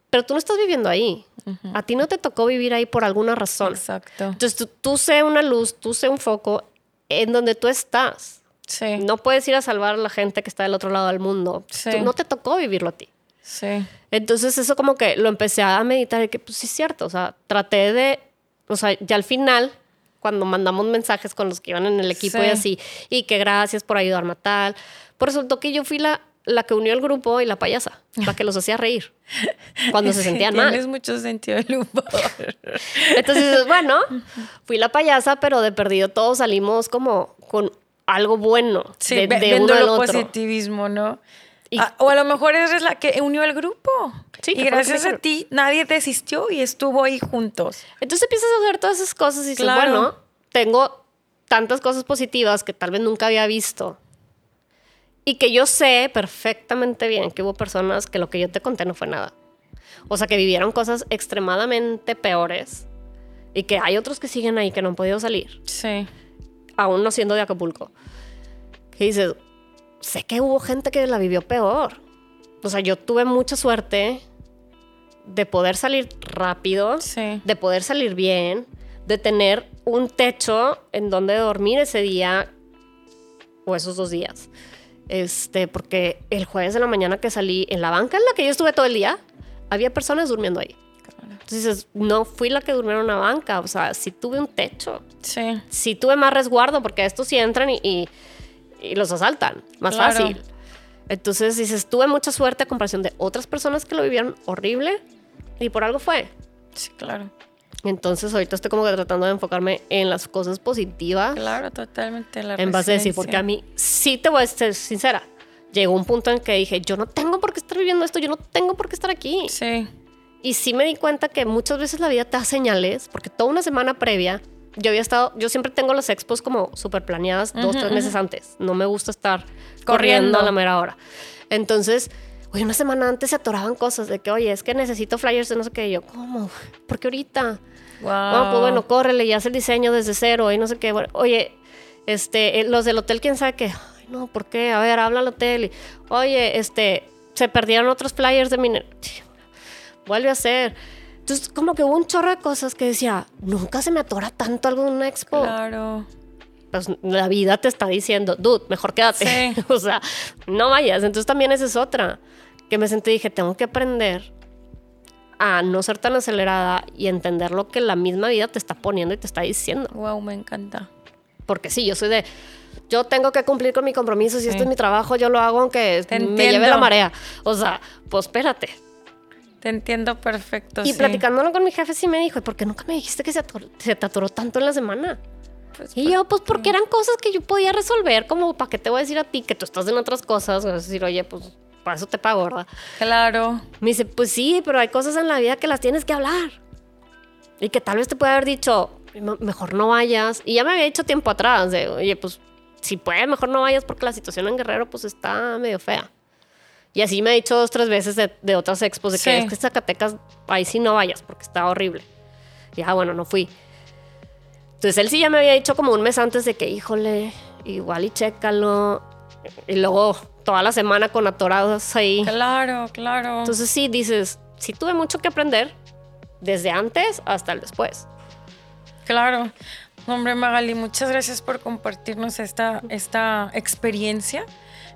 Pero tú no estás viviendo ahí. A ti no te tocó vivir ahí por alguna razón. Exacto. Entonces tú, tú sé una luz, tú sé un foco en donde tú estás. Sí. No puedes ir a salvar a la gente que está del otro lado del mundo. Sí. Tú- no te tocó vivirlo a ti. Sí. Entonces eso como que lo empecé a meditar y que pues sí es cierto, o sea, traté de, o sea, ya al final, cuando mandamos mensajes con los que iban en el equipo Sí. y así, y que gracias por ayudarme a tal, pues resultó que yo fui la, la que unió el grupo y la payasa, la que los hacía reír cuando se sentían mal. Tienes mucho sentido del humor. Entonces bueno, fui la payasa, pero de perdido todos salimos como con algo bueno Sí, de, de uno al otro. positivismo, ¿no? Y- Ah, o a lo mejor eres la que unió el grupo. Sí, y gracias a- ti nadie desistió y estuvo ahí juntos. Entonces empiezas a hacer todas esas cosas y dices, Claro. bueno, tengo tantas cosas positivas que tal vez nunca había visto. Y que yo sé perfectamente bien que hubo personas que lo que yo te conté no fue nada. O sea, que vivieron cosas extremadamente peores y que hay otros que siguen ahí que no han podido salir. Sí. Aún no siendo de Acapulco. Que dices, sé que hubo gente que la vivió peor. O sea, yo tuve mucha suerte de poder salir rápido, Sí. de poder salir bien, de tener un techo en donde dormir ese día o esos dos días. Este, porque el jueves de la mañana que salí en la banca en la que yo estuve todo el día, había personas durmiendo ahí. Entonces dices, no fui la que durmió en una banca, o sea, sí tuve un techo, Sí. sí tuve más resguardo, porque estos sí entran y, y- y los asaltan, más Claro. fácil. Entonces dices, tuve mucha suerte a comparación de otras personas que lo vivieron horrible y por algo fue. Sí, claro. Entonces ahorita estoy como que tratando de enfocarme en las cosas positivas Claro, totalmente. La en base a decir, porque a mí sí te voy a ser sincera. Llegó un punto en que dije, yo no tengo por qué estar viviendo esto, yo no tengo por qué estar aquí. Sí. Y sí me di cuenta que muchas veces la vida te da señales, porque toda una semana previa, yo había estado, yo siempre tengo las expos como súper planeadas dos, tres meses antes. No me gusta estar corriendo. Corriendo. a la mera hora. Entonces, oye, una semana antes se atoraban cosas de que, oye, es que necesito flyers de no sé qué. Y yo, ¿cómo? ¿Por qué ahorita? Wow. Ah, pues bueno, córrele y haz el diseño desde cero y no sé qué. Bueno, oye, este, eh, los del hotel, quién sabe qué. Ay, no, ¿por qué? A ver, habla al hotel. Y, oye, este, se perdieron otros flyers de mi. Vuelve a hacer. Entonces, como que hubo un chorro de cosas que decía, nunca se me atora tanto algo en una expo. Claro. Pues la vida te está diciendo, dude, mejor quédate. Sí. o sea, no vayas. Entonces también esa es otra. Que me senté y dije, tengo que aprender a no ser tan acelerada y entender lo que la misma vida te está poniendo y te está diciendo. Wow, me encanta. Porque sí, yo soy de, yo tengo que cumplir con mi compromiso, si Sí. este es mi trabajo, yo lo hago aunque me lleve la marea. O sea, pues espérate. Te entiendo perfecto. y sí. platicándolo con mi jefe sí me dijo, ¿y por qué nunca me dijiste que se, ator- se te atoró tanto en la semana? Pues, Y yo, pues porque eran cosas que yo podía resolver, como, ¿para qué te voy a decir a ti que tú estás en otras cosas? Es decir, oye, pues para eso te pago, ¿verdad? Claro. Me dice, pues sí, pero hay cosas en la vida que las tienes que hablar. Y que tal vez te puede haber dicho, "Me- mejor no vayas. Y ya me había dicho tiempo atrás, de, oye, pues si puedes, mejor no vayas porque la situación en Guerrero pues está medio fea. Y así me ha dicho dos, tres veces de, de otras expos, de que es que Zacatecas, ahí sí no vayas porque está horrible. Y ah, bueno, no fui. Entonces él sí ya me había dicho como un mes antes de que, híjole, igual y chécalo. Y luego toda la semana con atorados ahí. Claro, claro. Entonces sí dices, sí tuve mucho que aprender desde antes hasta el después. Claro. Hombre, Magali, muchas gracias por compartirnos esta, esta experiencia.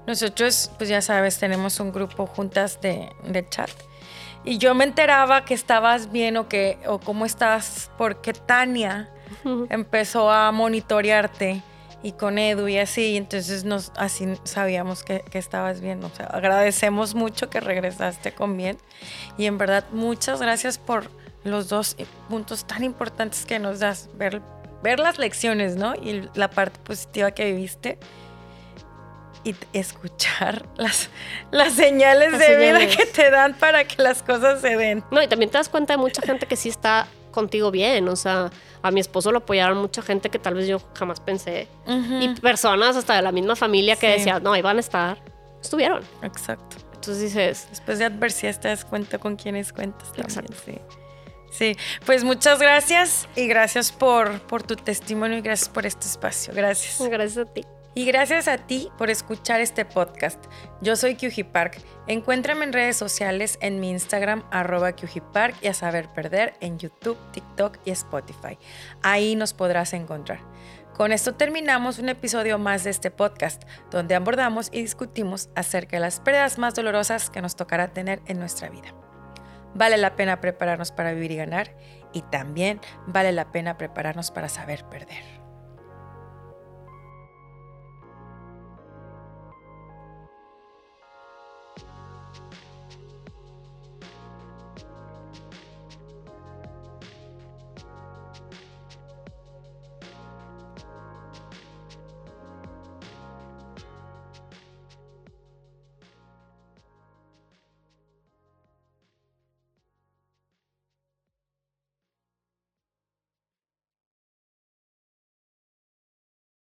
Nosotros, pues ya sabes, tenemos un grupo juntas de, de chat. Y yo me enteraba que estabas bien o, que, o cómo estás porque Tania empezó a monitorearte y con Edu y así. y entonces nos, así sabíamos que, que estabas bien. O sea, agradecemos mucho que regresaste con bien. Y en verdad, muchas gracias por los dos puntos tan importantes que nos das. Ver, ver las lecciones, ¿no? Y la parte positiva que viviste. Y escuchar las, las señales Las de vida que te dan para que las cosas se den. No, y también te das cuenta de mucha gente que sí está contigo bien. O sea, a mi esposo lo apoyaron mucha gente que tal vez yo jamás pensé. Y personas hasta de la misma familia que Sí. decían, no, ahí van a estar. Estuvieron. Exacto. Entonces dices, Después de adversidad te das cuenta con quiénes cuentas también. Sí. Sí, pues muchas gracias y gracias por, por tu testimonio y gracias por este espacio. Gracias. gracias a ti. Y gracias a ti por escuchar este podcast. Yo soy Kyuji Park. Encuéntrame en redes sociales en mi Instagram, arroba Park y a saber perder en YouTube, TikTok y Spotify. Ahí nos podrás encontrar. Con esto terminamos un episodio más de este podcast, donde abordamos y discutimos acerca de las pérdidas más dolorosas que nos tocará tener en nuestra vida. Vale la pena prepararnos para vivir y ganar y también vale la pena prepararnos para saber perder.